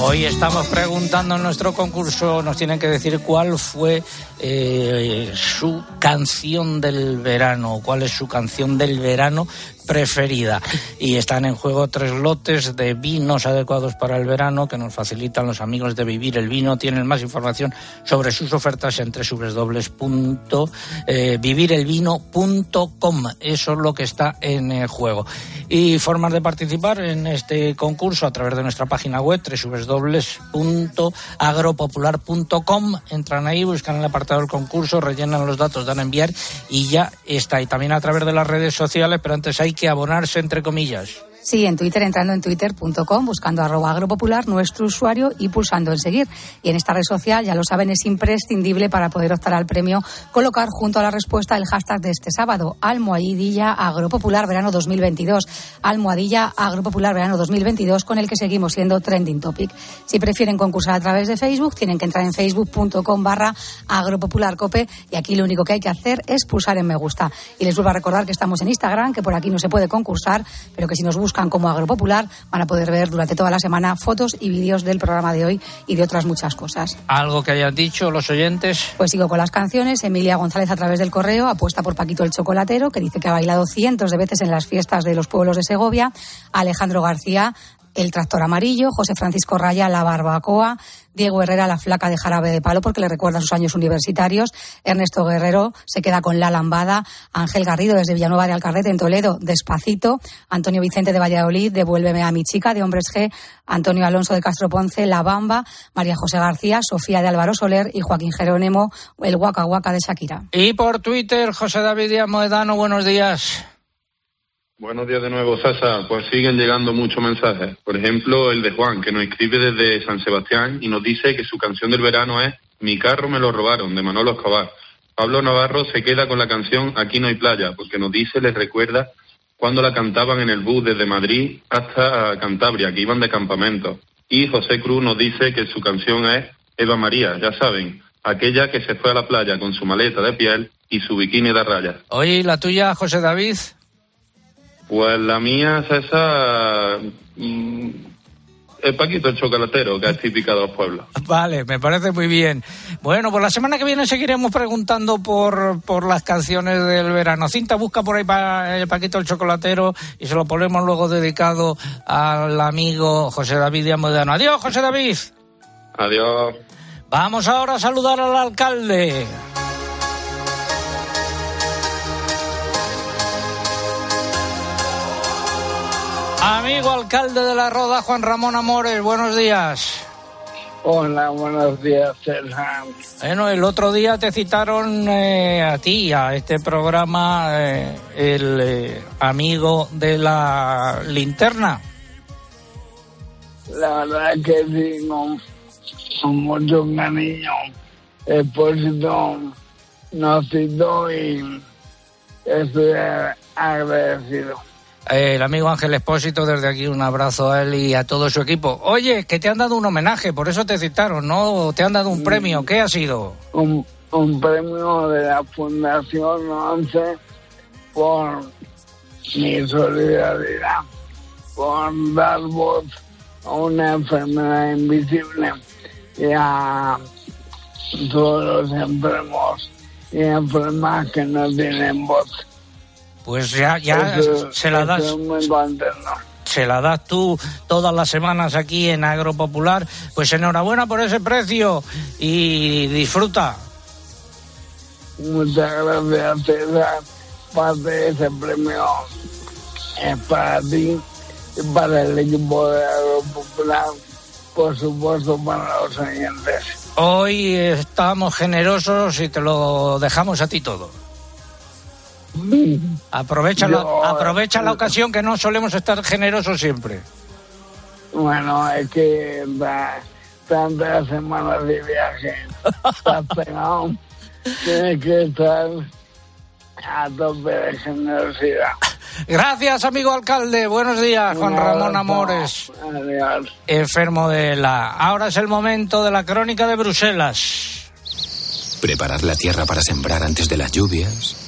Hoy estamos preguntando en nuestro concurso, nos tienen que decir cuál fue eh, su canción del verano, cuál es su canción del verano preferida. Y están en juego tres lotes de vinos adecuados para el verano que nos facilitan los amigos de Vivir el Vino. Tienen más información sobre sus ofertas en www.vivirelvino.com. Eso es lo que está en el juego. Y formas de participar en este concurso a través de nuestra página web www.agropopular.com. Entran ahí, buscan el apartado del concurso, rellenan los datos, dan a enviar y ya está. Y también a través de las redes sociales, pero antes hay que abonarse, entre comillas. Sí, en Twitter, entrando en twitter.com, buscando arroba agropopular, nuestro usuario y pulsando en seguir. Y en esta red social, ya lo saben, es imprescindible para poder optar al premio colocar junto a la respuesta el hashtag de este sábado, almohadilla agropopular verano 2022. Almohadilla agropopular verano 2022, con el que seguimos siendo trending topic. Si prefieren concursar a través de Facebook, tienen que entrar en facebook.com barra agropopularcope y aquí lo único que hay que hacer es pulsar en me gusta. Y les vuelvo a recordar que estamos en Instagram, que por aquí no se puede concursar, pero que si nos buscan como Agropopular van a poder ver durante toda la semana fotos y vídeos del programa de hoy y de otras muchas cosas. ¿Algo que hayan dicho los oyentes? Pues sigo con las canciones. Emilia González a través del correo apuesta por Paquito el Chocolatero, que dice que ha bailado cientos de veces en las fiestas de los pueblos de Segovia. Alejandro García el tractor amarillo, José Francisco Raya, la barbacoa, Diego Herrera, la flaca de jarabe de palo, porque le recuerda sus años universitarios, Ernesto Guerrero se queda con la lambada, Ángel Garrido desde Villanueva de Alcarrete en Toledo, despacito, Antonio Vicente de Valladolid, devuélveme a mi chica de Hombres G, Antonio Alonso de Castro Ponce, La Bamba, María José García, Sofía de Álvaro Soler y Joaquín Jerónimo, el Huaca Huaca de Shakira. Y por Twitter, José David Díaz Moedano, buenos días. Buenos días de nuevo, Sasa. Pues siguen llegando muchos mensajes. Por ejemplo, el de Juan, que nos escribe desde San Sebastián y nos dice que su canción del verano es Mi carro me lo robaron, de Manolo Escobar. Pablo Navarro se queda con la canción Aquí no hay playa, porque nos dice, les recuerda cuando la cantaban en el bus desde Madrid hasta Cantabria, que iban de campamento. Y José Cruz nos dice que su canción es Eva María, ya saben, aquella que se fue a la playa con su maleta de piel y su bikini de rayas. Oye, ¿la tuya, José David? Pues la mía, César, mm, el Paquito el chocolatero, que es típica de los pueblos. Vale, me parece muy bien. Bueno, pues la semana que viene seguiremos preguntando por, por las canciones del verano. Cinta busca por ahí para el Paquito el chocolatero y se lo ponemos luego dedicado al amigo José David Diamodano. Adiós, José David. Adiós. Vamos ahora a saludar al alcalde. Amigo alcalde de la Roda, Juan Ramón Amores, buenos días. Hola, buenos días, Sergio. Bueno, el otro día te citaron eh, a ti, a este programa, eh, el eh, amigo de la linterna. La verdad que sí, con, con mucho cariño. Expósito nos citó y estoy agradecido el amigo Ángel Espósito, desde aquí un abrazo a él y a todo su equipo. Oye, que te han dado un homenaje, por eso te citaron, ¿no? Te han dado un premio, ¿qué ha sido? Un, un premio de la Fundación 11 por mi solidaridad, por dar voz a una enfermedad invisible y a todos los enfermos y enfermas que no tienen voz pues ya, ya se la das. Se la das tú todas las semanas aquí en Agropopular. Pues enhorabuena por ese precio y disfruta. Muchas gracias, César. Parte de ese premio es para ti y para el equipo de Agropopular, por supuesto para los oyentes. Hoy estamos generosos y te lo dejamos a ti todo. Aprovecha, la, aprovecha la ocasión que no solemos estar generosos siempre. Bueno, es que tantas semanas de viaje, estás pegado, tienes que estar a tope de generosidad. Gracias, amigo alcalde. Buenos días, Juan Ramón Amores. Adiós. Enfermo de la. Ahora es el momento de la crónica de Bruselas. Preparar la tierra para sembrar antes de las lluvias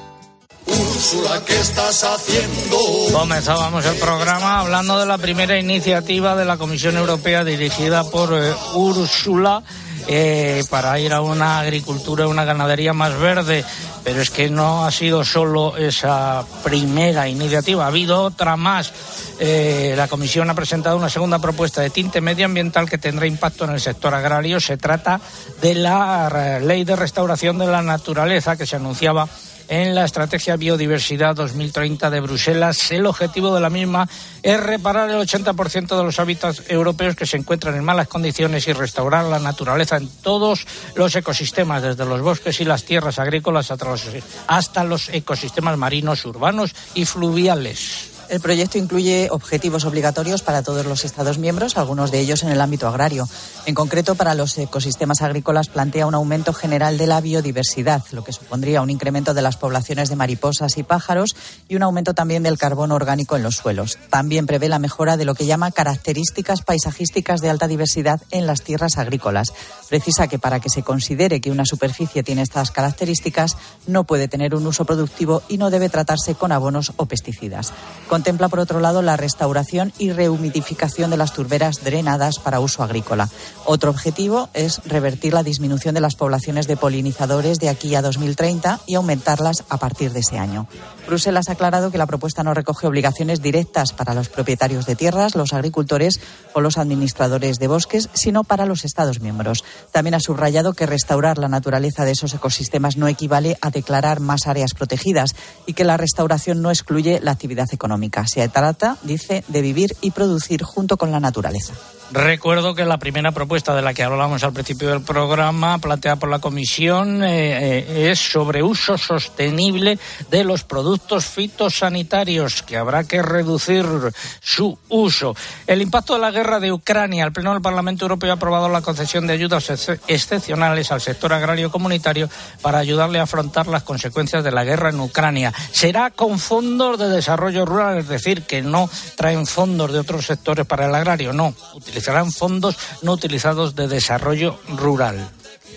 Úrsula, ¿qué estás haciendo? Comenzábamos el programa hablando de la primera iniciativa de la Comisión Europea dirigida por eh, Úrsula. Eh, para ir a una agricultura, una ganadería más verde. Pero es que no ha sido solo esa primera iniciativa, ha habido otra más. Eh, la Comisión ha presentado una segunda propuesta de tinte medioambiental que tendrá impacto en el sector agrario. Se trata de la ley de restauración de la naturaleza que se anunciaba en la Estrategia Biodiversidad 2030 de Bruselas. El objetivo de la misma es reparar el 80% de los hábitats europeos que se encuentran en malas condiciones y restaurar la naturaleza en todos los ecosistemas, desde los bosques y las tierras agrícolas hasta los ecosistemas marinos, urbanos y fluviales. El proyecto incluye objetivos obligatorios para todos los Estados miembros, algunos de ellos en el ámbito agrario. En concreto, para los ecosistemas agrícolas plantea un aumento general de la biodiversidad, lo que supondría un incremento de las poblaciones de mariposas y pájaros y un aumento también del carbono orgánico en los suelos. También prevé la mejora de lo que llama características paisajísticas de alta diversidad en las tierras agrícolas. Precisa que para que se considere que una superficie tiene estas características, no puede tener un uso productivo y no debe tratarse con abonos o pesticidas. Contempla, por otro lado, la restauración y rehumidificación de las turberas drenadas para uso agrícola. Otro objetivo es revertir la disminución de las poblaciones de polinizadores de aquí a 2030 y aumentarlas a partir de ese año. Bruselas ha aclarado que la propuesta no recoge obligaciones directas para los propietarios de tierras, los agricultores o los administradores de bosques, sino para los Estados miembros. También ha subrayado que restaurar la naturaleza de esos ecosistemas no equivale a declarar más áreas protegidas y que la restauración no excluye la actividad económica. Se trata, dice, de vivir y producir junto con la naturaleza. Recuerdo que la primera propuesta de la que hablamos al principio del programa, planteada por la Comisión, eh, eh, es sobre uso sostenible de los productos fitosanitarios, que habrá que reducir su uso. El impacto de la guerra de Ucrania. El Pleno del Parlamento Europeo ha aprobado la concesión de ayudas excepcionales al sector agrario comunitario para ayudarle a afrontar las consecuencias de la guerra en Ucrania. Será con fondos de desarrollo rural, es decir, que no traen fondos de otros sectores para el agrario, no serán fondos no utilizados de desarrollo rural.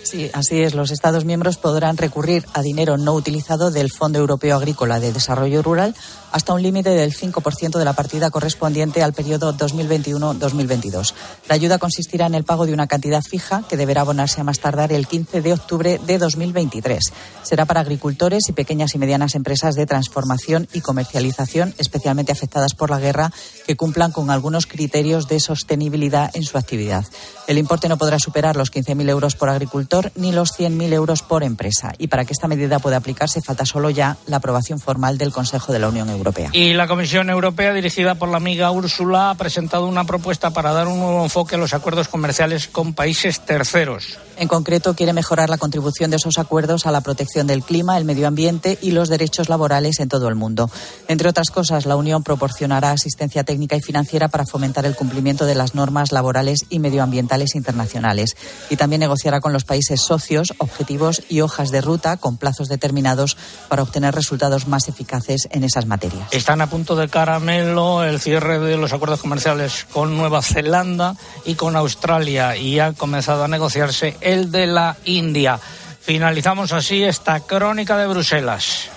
Sí, así es. Los Estados miembros podrán recurrir a dinero no utilizado del Fondo Europeo Agrícola de Desarrollo Rural hasta un límite del 5% de la partida correspondiente al periodo 2021-2022. La ayuda consistirá en el pago de una cantidad fija que deberá abonarse a más tardar el 15 de octubre de 2023. Será para agricultores y pequeñas y medianas empresas de transformación y comercialización especialmente afectadas por la guerra que cumplan con algunos criterios de sostenibilidad en su actividad. El importe no podrá superar los 15.000 euros por agricultor ni los 100.000 euros por empresa. Y para que esta medida pueda aplicarse falta solo ya la aprobación formal del Consejo de la Unión Europea. Y la Comisión Europea, dirigida por la amiga Úrsula, ha presentado una propuesta para dar un nuevo enfoque a los acuerdos comerciales con países terceros. En concreto, quiere mejorar la contribución de esos acuerdos a la protección del clima, el medio ambiente y los derechos laborales en todo el mundo. Entre otras cosas, la Unión proporcionará asistencia técnica y financiera para fomentar el cumplimiento de las normas laborales y medioambientales internacionales. Y también negociará con los países socios objetivos y hojas de ruta con plazos determinados para obtener resultados más eficaces en esas materias. Están a punto de caramelo el cierre de los acuerdos comerciales con Nueva Zelanda y con Australia y ha comenzado a negociarse el de la India. Finalizamos así esta crónica de Bruselas.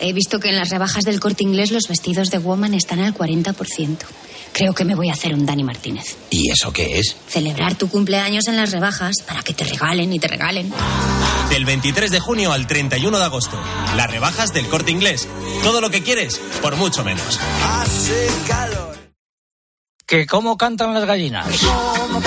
He visto que en las rebajas del corte inglés los vestidos de woman están al 40%. Creo que me voy a hacer un Dani Martínez. ¿Y eso qué es? Celebrar tu cumpleaños en las rebajas para que te regalen y te regalen. Del 23 de junio al 31 de agosto. Las rebajas del corte inglés. Todo lo que quieres, por mucho menos. Hace calor. ¿Que cómo cantan las gallinas? ¿Cómo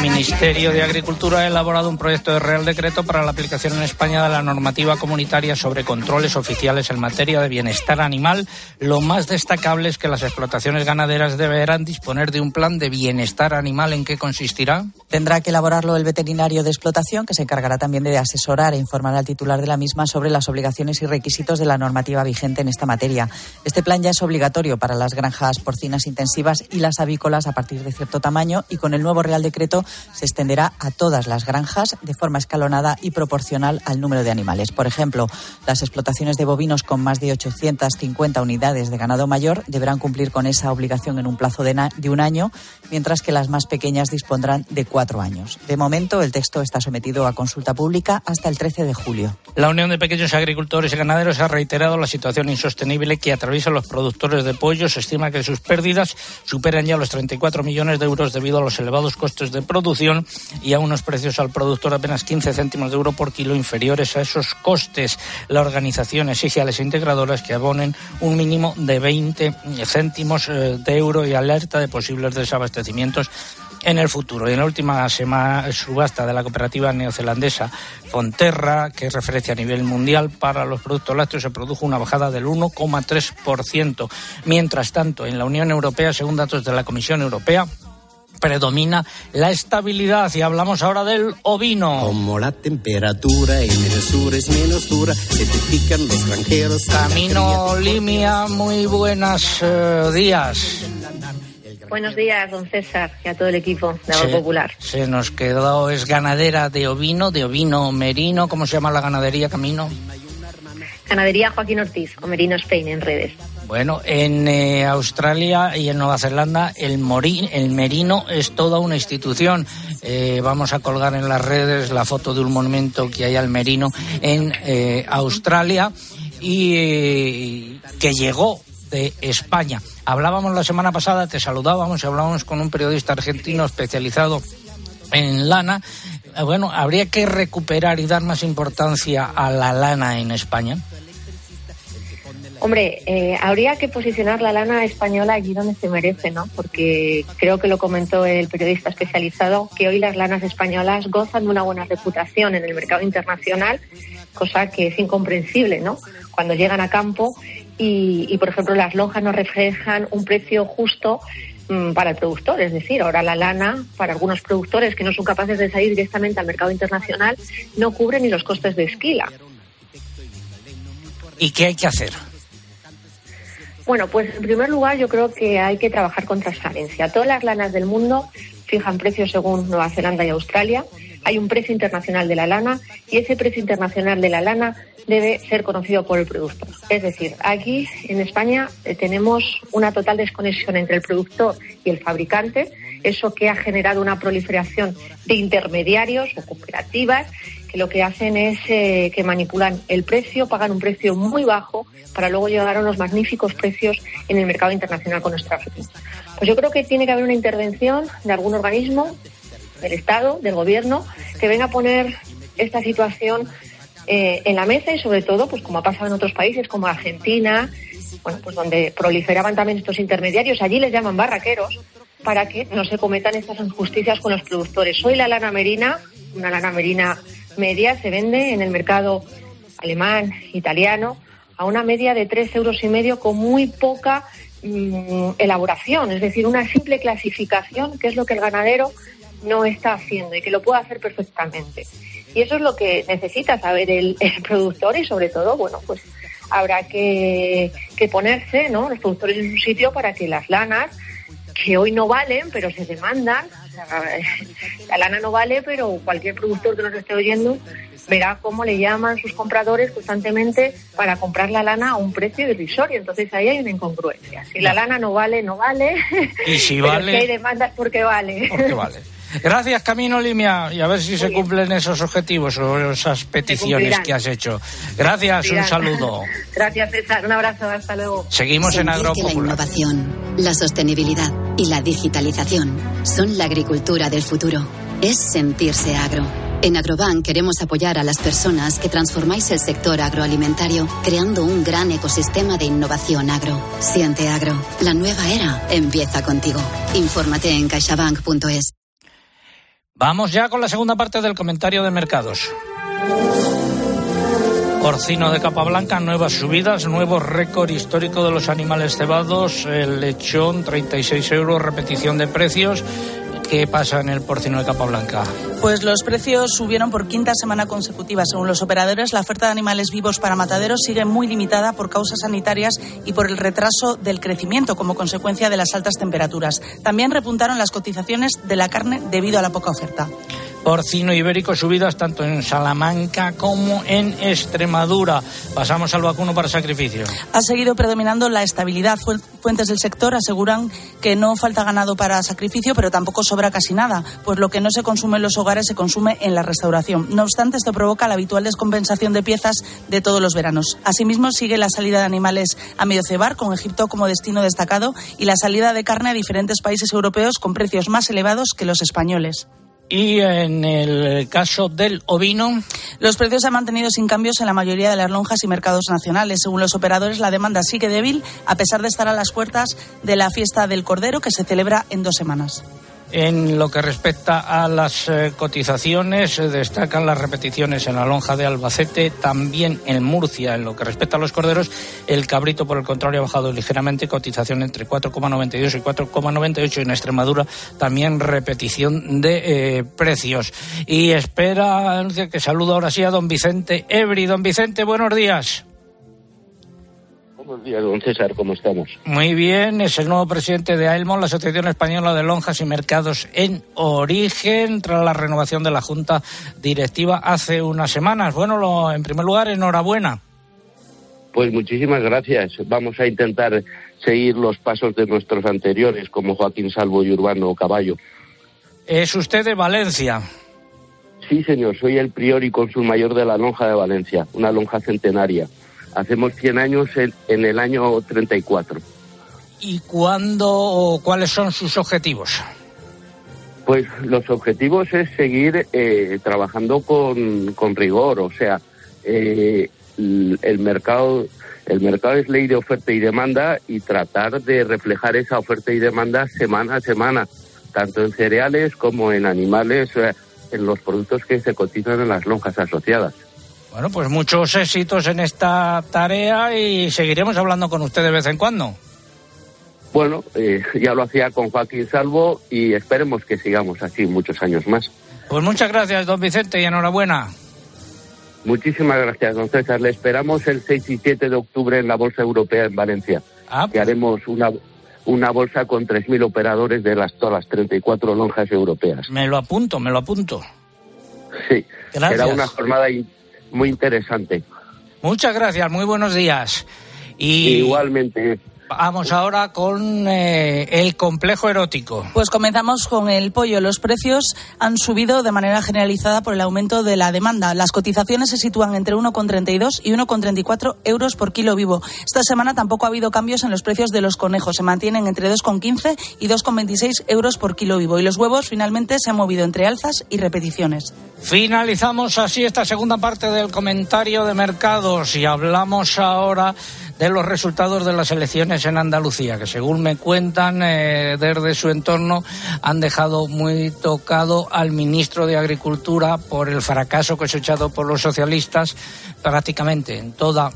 Ministerio de Agricultura ha elaborado un proyecto de Real Decreto para la aplicación en España de la normativa comunitaria sobre controles oficiales en materia de bienestar animal. Lo más destacable es que las explotaciones ganaderas deberán disponer de un plan de bienestar animal. ¿En qué consistirá? Tendrá que elaborarlo el veterinario de explotación, que se encargará también de asesorar e informar al titular de la misma sobre las obligaciones y requisitos de la normativa vigente en esta materia. Este plan ya es obligatorio para las granjas porcinas intensivas y las avícolas a partir de cierto tamaño y con el nuevo Real Decreto se extenderá a todas las granjas de forma escalonada y proporcional al número de animales. Por ejemplo, las explotaciones de bovinos con más de 850 unidades de ganado mayor deberán cumplir con esa obligación en un plazo de, de un año, mientras que las más pequeñas dispondrán de cuatro años. De momento, el texto está sometido a consulta pública hasta el 13 de julio. La Unión de Pequeños Agricultores y Ganaderos ha reiterado la situación insostenible que atraviesan los productores de pollo. Se estima que sus pérdidas superan ya los 34 millones de euros debido a los elevados costes de producción y a unos precios al productor apenas 15 céntimos de euro por kilo inferiores a esos costes. La organización exige a integradoras que abonen un mínimo de 20 céntimos eh, de euro y alerta de posibles desabastecimientos en el futuro. Y en la última semana, subasta de la cooperativa neozelandesa Fonterra, que es referencia a nivel mundial para los productos lácteos, se produjo una bajada del 1,3%. Mientras tanto, en la Unión Europea, según datos de la Comisión Europea, predomina la estabilidad y hablamos ahora del ovino. Como la temperatura en el sur es menos dura, se te pican los granjeros. Camino Limia, muy buenos eh, días. Buenos días, don César, y a todo el equipo de Agro Popular. Se nos quedó, es ganadera de ovino, de ovino merino. ¿Cómo se llama la ganadería, Camino? Ganadería Joaquín Ortiz, o Merino Spain en redes. Bueno, en eh, Australia y en Nueva Zelanda el, merino es toda una institución. Eh, vamos a colgar en las redes la foto de un monumento que hay al merino en eh, Australia y que llegó de España. Hablábamos la semana pasada, te saludábamos y hablábamos con un periodista argentino especializado en lana. Eh, bueno, habría que recuperar y dar más importancia a la lana en España. Hombre, eh, habría que posicionar la lana española allí donde se merece, ¿no? Porque creo que lo comentó el periodista especializado, que hoy las lanas españolas gozan de una buena reputación en el mercado internacional, cosa que es incomprensible, ¿no? Cuando llegan a campo y, por ejemplo, las lonjas no reflejan un precio justo mm, para el productor. Es decir, ahora la lana, para algunos productores que no son capaces de salir directamente al mercado internacional, no cubre ni los costes de esquila. ¿Y qué hay que hacer? Bueno, pues en primer lugar yo creo que hay que trabajar con transparencia. Todas las lanas del mundo fijan precios según Nueva Zelanda y Australia. Hay un precio internacional de la lana y ese precio internacional de la lana debe ser conocido por el productor. Es decir, aquí en España eh, tenemos una total desconexión entre el productor y el fabricante, eso que ha generado una proliferación de intermediarios o cooperativas que lo que hacen es eh, que manipulan el precio, pagan un precio muy bajo para luego llegar a unos magníficos precios en el mercado internacional con nuestra. Pues yo creo que tiene que haber una intervención de algún organismo, del Estado, del Gobierno, que venga a poner esta situación eh, en la mesa y sobre todo, pues como ha pasado en otros países como Argentina, bueno, pues donde proliferaban también estos intermediarios, allí les llaman barraqueros, para que no se cometan estas injusticias con los productores. Hoy la lana merina, una lana merina media, se vende en el mercado alemán, italiano, a una media de tres euros y medio con muy poca mm, elaboración, es decir, una simple clasificación, que es lo que el ganadero no está haciendo y que lo puede hacer perfectamente. Y eso es lo que necesita saber el, productor y sobre todo, bueno, pues habrá que, ponerse, ¿no? Los productores en su sitio para que las lanas, que hoy no valen, pero se demandan, la lana no vale, pero cualquier productor que nos esté oyendo verá cómo le llaman sus compradores constantemente para comprar la lana a un precio irrisorio. Entonces ahí hay una incongruencia. Si la lana no vale, no vale. Y si vale. si hay demandas porque vale. Porque vale. Gracias, Camino Limia, y a ver si se cumplen esos objetivos o esas peticiones que has hecho. Gracias, un saludo. Gracias, César. Un abrazo, hasta luego. Seguimos en Agropopular. La innovación, la sostenibilidad y la digitalización son la agricultura del futuro. Es sentirse agro. En Agrobank queremos apoyar a las personas que transformáis el sector agroalimentario creando un gran ecosistema de innovación agro. Siente agro. La nueva era empieza contigo. Infórmate en caixabank.es. Vamos ya con la segunda parte del comentario de mercados. Porcino de capa blanca, nuevas subidas, nuevo récord histórico de los animales cebados, el lechón 36 euros, repetición de precios. ¿Qué pasa en el porcino de capa blanca? Pues los precios subieron por quinta semana consecutiva. Según los operadores, la oferta de animales vivos para mataderos sigue muy limitada por causas sanitarias y por el retraso del crecimiento como consecuencia de las altas temperaturas. También repuntaron las cotizaciones de la carne debido a la poca oferta porcino ibérico subidas tanto en Salamanca como en Extremadura. Pasamos al vacuno para sacrificio. Ha seguido predominando la estabilidad. Fuentes del sector aseguran que no falta ganado para sacrificio, pero tampoco sobra casi nada, pues lo que no se consume en los hogares se consume en la restauración. No obstante, esto provoca la habitual descompensación de piezas de todos los veranos. Asimismo, sigue la salida de animales a medio cebar, con Egipto como destino destacado, y la salida de carne a diferentes países europeos con precios más elevados que los españoles. Y en el caso del ovino. Los precios se han mantenido sin cambios en la mayoría de las lonjas y mercados nacionales. Según los operadores, la demanda sigue débil, a pesar de estar a las puertas de la fiesta del Cordero, que se celebra en dos semanas. En lo que respecta a las eh, cotizaciones, eh, destacan las repeticiones en la lonja de Albacete, también en Murcia. En lo que respecta a los corderos, el cabrito, por el contrario, ha bajado ligeramente, cotización entre 4,92 y 4,98. En Extremadura, también repetición de eh, precios. Y espera, que saludo ahora sí a don Vicente Ebri. Don Vicente, buenos días. Buenos días, don César, ¿cómo estamos? Muy bien, es el nuevo presidente de AELMO, la Asociación Española de Lonjas y Mercados en Origen, tras la renovación de la Junta Directiva hace unas semanas. Bueno, en primer lugar, enhorabuena. Pues muchísimas gracias. Vamos a intentar seguir los pasos de nuestros anteriores, como Joaquín Salvo y Urbano Caballo. ¿Es usted de Valencia? Sí, señor, soy el prior y cónsul mayor de la lonja de Valencia, una lonja centenaria. Hacemos 100 años en, el año 34. ¿Y cuándo o cuáles son sus objetivos? Pues los objetivos es seguir eh, trabajando con, con, rigor, o sea, eh, el mercado el mercado es ley de oferta y demanda y tratar de reflejar esa oferta y demanda semana a semana, tanto en cereales como en animales, en los productos que se cotizan en las lonjas asociadas. Bueno, pues muchos éxitos en esta tarea y seguiremos hablando con usted de vez en cuando. Bueno, eh, ya lo hacía con Joaquín Salvo y esperemos que sigamos así muchos años más. Pues muchas gracias, don Vicente, y enhorabuena. Muchísimas gracias, don César. Le esperamos el 6 y 7 de octubre en la Bolsa Europea en Valencia. Ah, que pues. haremos una, una bolsa con 3.000 operadores de las, todas las 34 lonjas europeas. Me lo apunto, me lo apunto. Sí, gracias. será una jornada muy interesante. Muchas gracias, muy buenos días. Y Igualmente. Vamos ahora con eh, el complejo erótico. Pues comenzamos con el pollo. Los precios han subido de manera generalizada por el aumento de la demanda. Las cotizaciones se sitúan entre 1,32 y 1,34 euros por kilo vivo. Esta semana tampoco ha habido cambios en los precios de los conejos. Se mantienen entre 2,15 y 2,26 euros por kilo vivo. Y los huevos finalmente se han movido entre alzas y repeticiones. Finalizamos así esta segunda parte del comentario de mercados y hablamos ahora de los resultados de las elecciones en Andalucía, que según me cuentan eh, desde su entorno han dejado muy tocado al ministro de Agricultura por el fracaso cosechado por los socialistas prácticamente en toda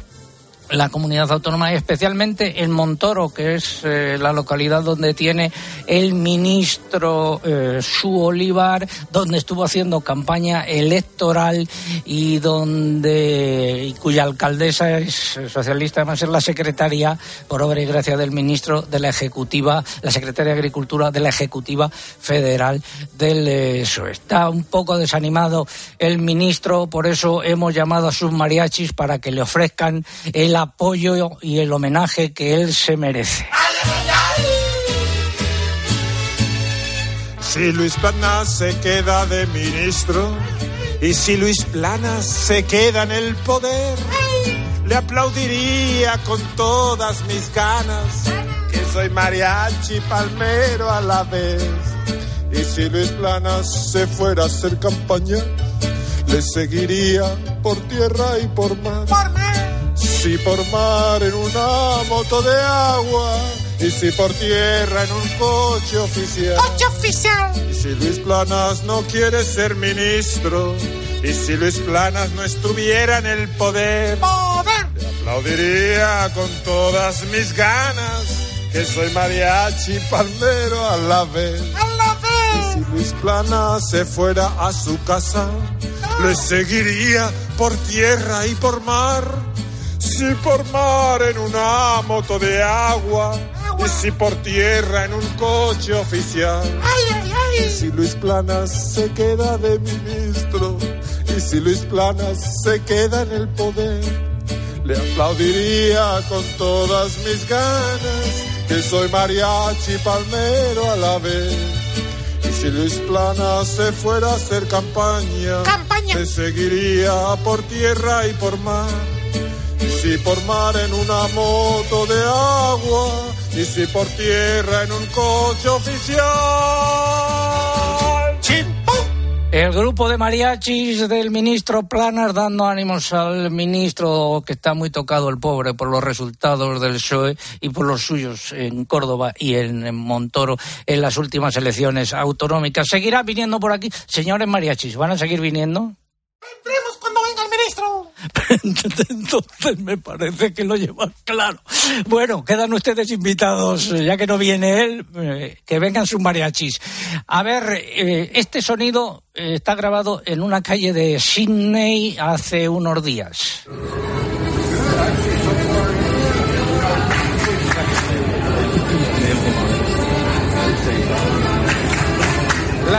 la comunidad autónoma y especialmente en Montoro, que es eh, la localidad donde tiene el ministro eh, Su Olivar, donde estuvo haciendo campaña electoral y donde y cuya alcaldesa es socialista, además es la secretaria, por obra y gracia del ministro de la Ejecutiva, la secretaria de Agricultura de la Ejecutiva Federal del ESO. Está un poco desanimado el ministro, por eso hemos llamado a sus mariachis para que le ofrezcan el apoyo y el homenaje que él se merece. Si Luis Planas se queda de ministro y si Luis Planas se queda en el poder, le aplaudiría con todas mis ganas que soy mariachi palmero a la vez. Y si Luis Planas se fuera a hacer campaña, le seguiría por tierra y por mar. Por mar si por mar en una moto de agua, y si por tierra en un coche oficial. ¡Coche oficial! Y si Luis Planas no quiere ser ministro, y si Luis Planas no estuviera en el poder, ¡Poder! le aplaudiría con todas mis ganas, que soy mariachi palmero a la vez. ¡A la vez! Plana se fuera a su casa, le seguiría por tierra y por mar. Si por mar en una moto de agua, y si por tierra en un coche oficial. Y si Luis Planas se queda de ministro, y si Luis Planas se queda en el poder, le aplaudiría con todas mis ganas, que soy mariachi palmero a la vez. Y si Luis Planas se fuera a hacer campaña, le seguiría por tierra y por mar. Y si por mar en una moto de agua, y si por tierra en un coche oficial. El grupo de mariachis del ministro Planas dando ánimos al ministro que está muy tocado el pobre por los resultados del PSOE y por los suyos en Córdoba y en Montoro en las últimas elecciones autonómicas. ¿Seguirá viniendo por aquí? Señores mariachis, ¿van a seguir viniendo? Entremos cuando venga el ministro. Entonces me parece que lo llevan claro. Bueno, quedan ustedes invitados, ya que no viene él, eh, que vengan sus mariachis. A ver, eh, este sonido eh, está grabado en una calle de Sydney hace unos días.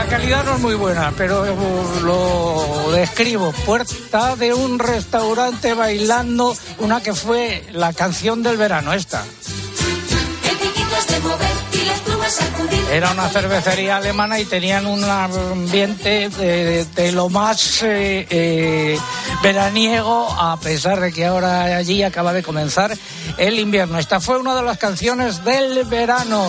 La calidad no es muy buena, pero lo describo. Puerta de un restaurante bailando una que fue la canción del verano, esta. Era una cervecería alemana y tenían un ambiente de, de lo más eh, eh, veraniego, a pesar de que ahora allí acaba de comenzar el invierno. Esta fue una de las canciones del verano.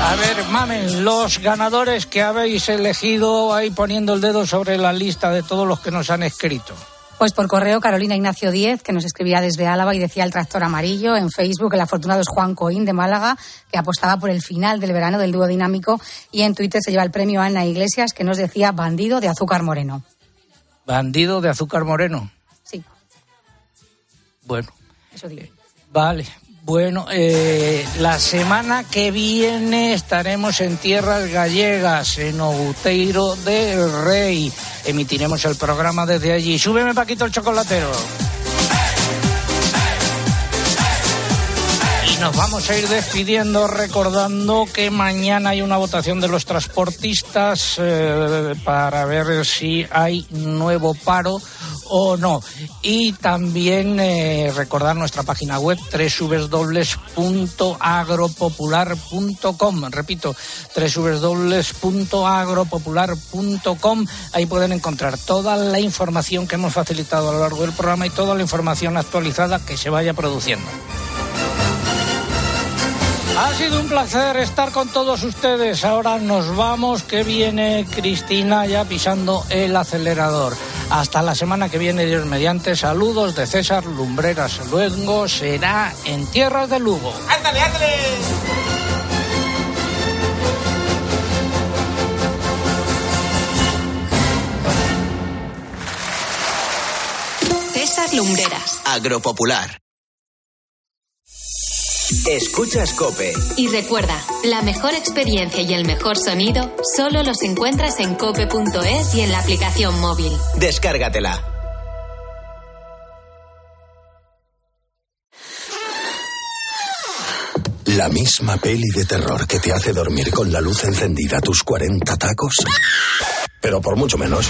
A ver, mamen, los ganadores que habéis elegido ahí poniendo el dedo sobre la lista de todos los que nos han escrito. Pues por correo, Carolina Ignacio Díez, que nos escribía desde Álava y decía el tractor amarillo. En Facebook, el afortunado es Juan Coín de Málaga, que apostaba por el final del verano del dúo dinámico. Y en Twitter se lleva el premio Ana Iglesias, que nos decía bandido de azúcar moreno. Bandido de azúcar moreno. Sí. Bueno. Eso digo. Vale. Bueno, eh, la semana que viene estaremos en tierras gallegas, en Outeiro del Rey. Emitiremos el programa desde allí. Súbeme, Paquito, el chocolatero. Nos vamos a ir despidiendo recordando que mañana hay una votación de los transportistas eh, para ver si hay nuevo paro o no. Y también eh, recordar nuestra página web www.agropopular.com. Repito, www.agropopular.com. Ahí pueden encontrar toda la información que hemos facilitado a lo largo del programa y toda la información actualizada que se vaya produciendo. Ha sido un placer estar con todos ustedes. Ahora nos vamos, que viene Cristina ya pisando el acelerador. Hasta la semana que viene, Dios mediante. Saludos de César Lumbreras. Luego será en Tierras de Lugo. ¡Ándale, ándale! César Lumbreras. Agropopular. Escuchas Cope. Y recuerda, la mejor experiencia y el mejor sonido solo los encuentras en cope.es y en la aplicación móvil. Descárgatela. La misma peli de terror que te hace dormir con la luz encendida tus 40 tacos. Pero por mucho menos.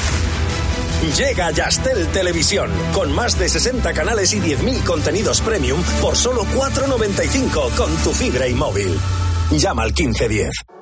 Llega Yastel Televisión, con más de 60 canales y 10.000 contenidos premium por solo 4,95 con tu fibra y móvil. Llama al 1510.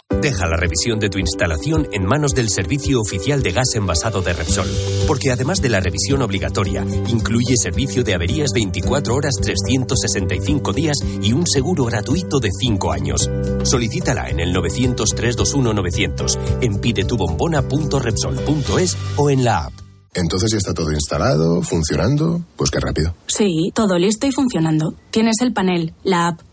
Deja la revisión de tu instalación en manos del Servicio Oficial de Gas Envasado de Repsol, porque además de la revisión obligatoria, incluye servicio de averías 24 horas 365 días y un seguro gratuito de 5 años. Solicítala en el 900-321-900, en pidetubombona.repsol.es o en la app. Entonces ya está todo instalado, funcionando. Pues qué rápido. Sí, todo listo y funcionando. Tienes el panel, la app,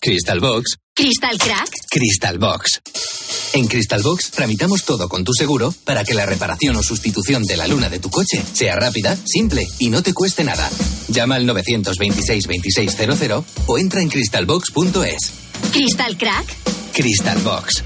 Crystal Box. ¿Crystal Crack? Crystal Box. En Crystal Box tramitamos todo con tu seguro para que la reparación o sustitución de la luna de tu coche sea rápida, simple y no te cueste nada. Llama al 926 2600 o entra en crystalbox.es. ¿Crystal Crack? Crystal Box.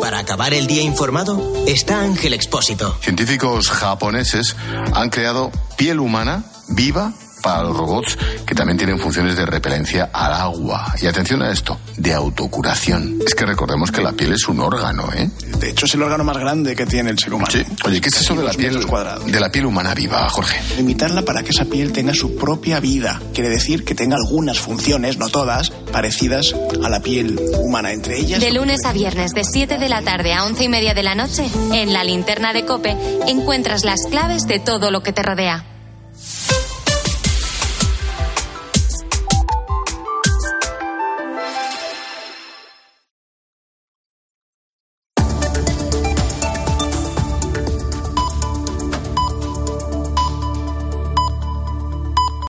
Para acabar el día informado, está Ángel Expósito. Científicos japoneses han creado piel humana viva para los robots que también tienen funciones de repelencia al agua. Y atención a esto, de autocuración. Es que recordemos que la piel es un órgano, ¿eh? De hecho, es el órgano más grande que tiene el ser humano. Sí. Oye, ¿qué es eso de la piel de la piel humana viva, Jorge? Limitarla para que esa piel tenga su propia vida. Quiere decir que tenga algunas funciones, no todas, parecidas a la piel humana. Entre ellas. De lunes a viernes, de 7 de la tarde a 11 y media de la noche, en la linterna de Cope, encuentras las claves de todo lo que te rodea.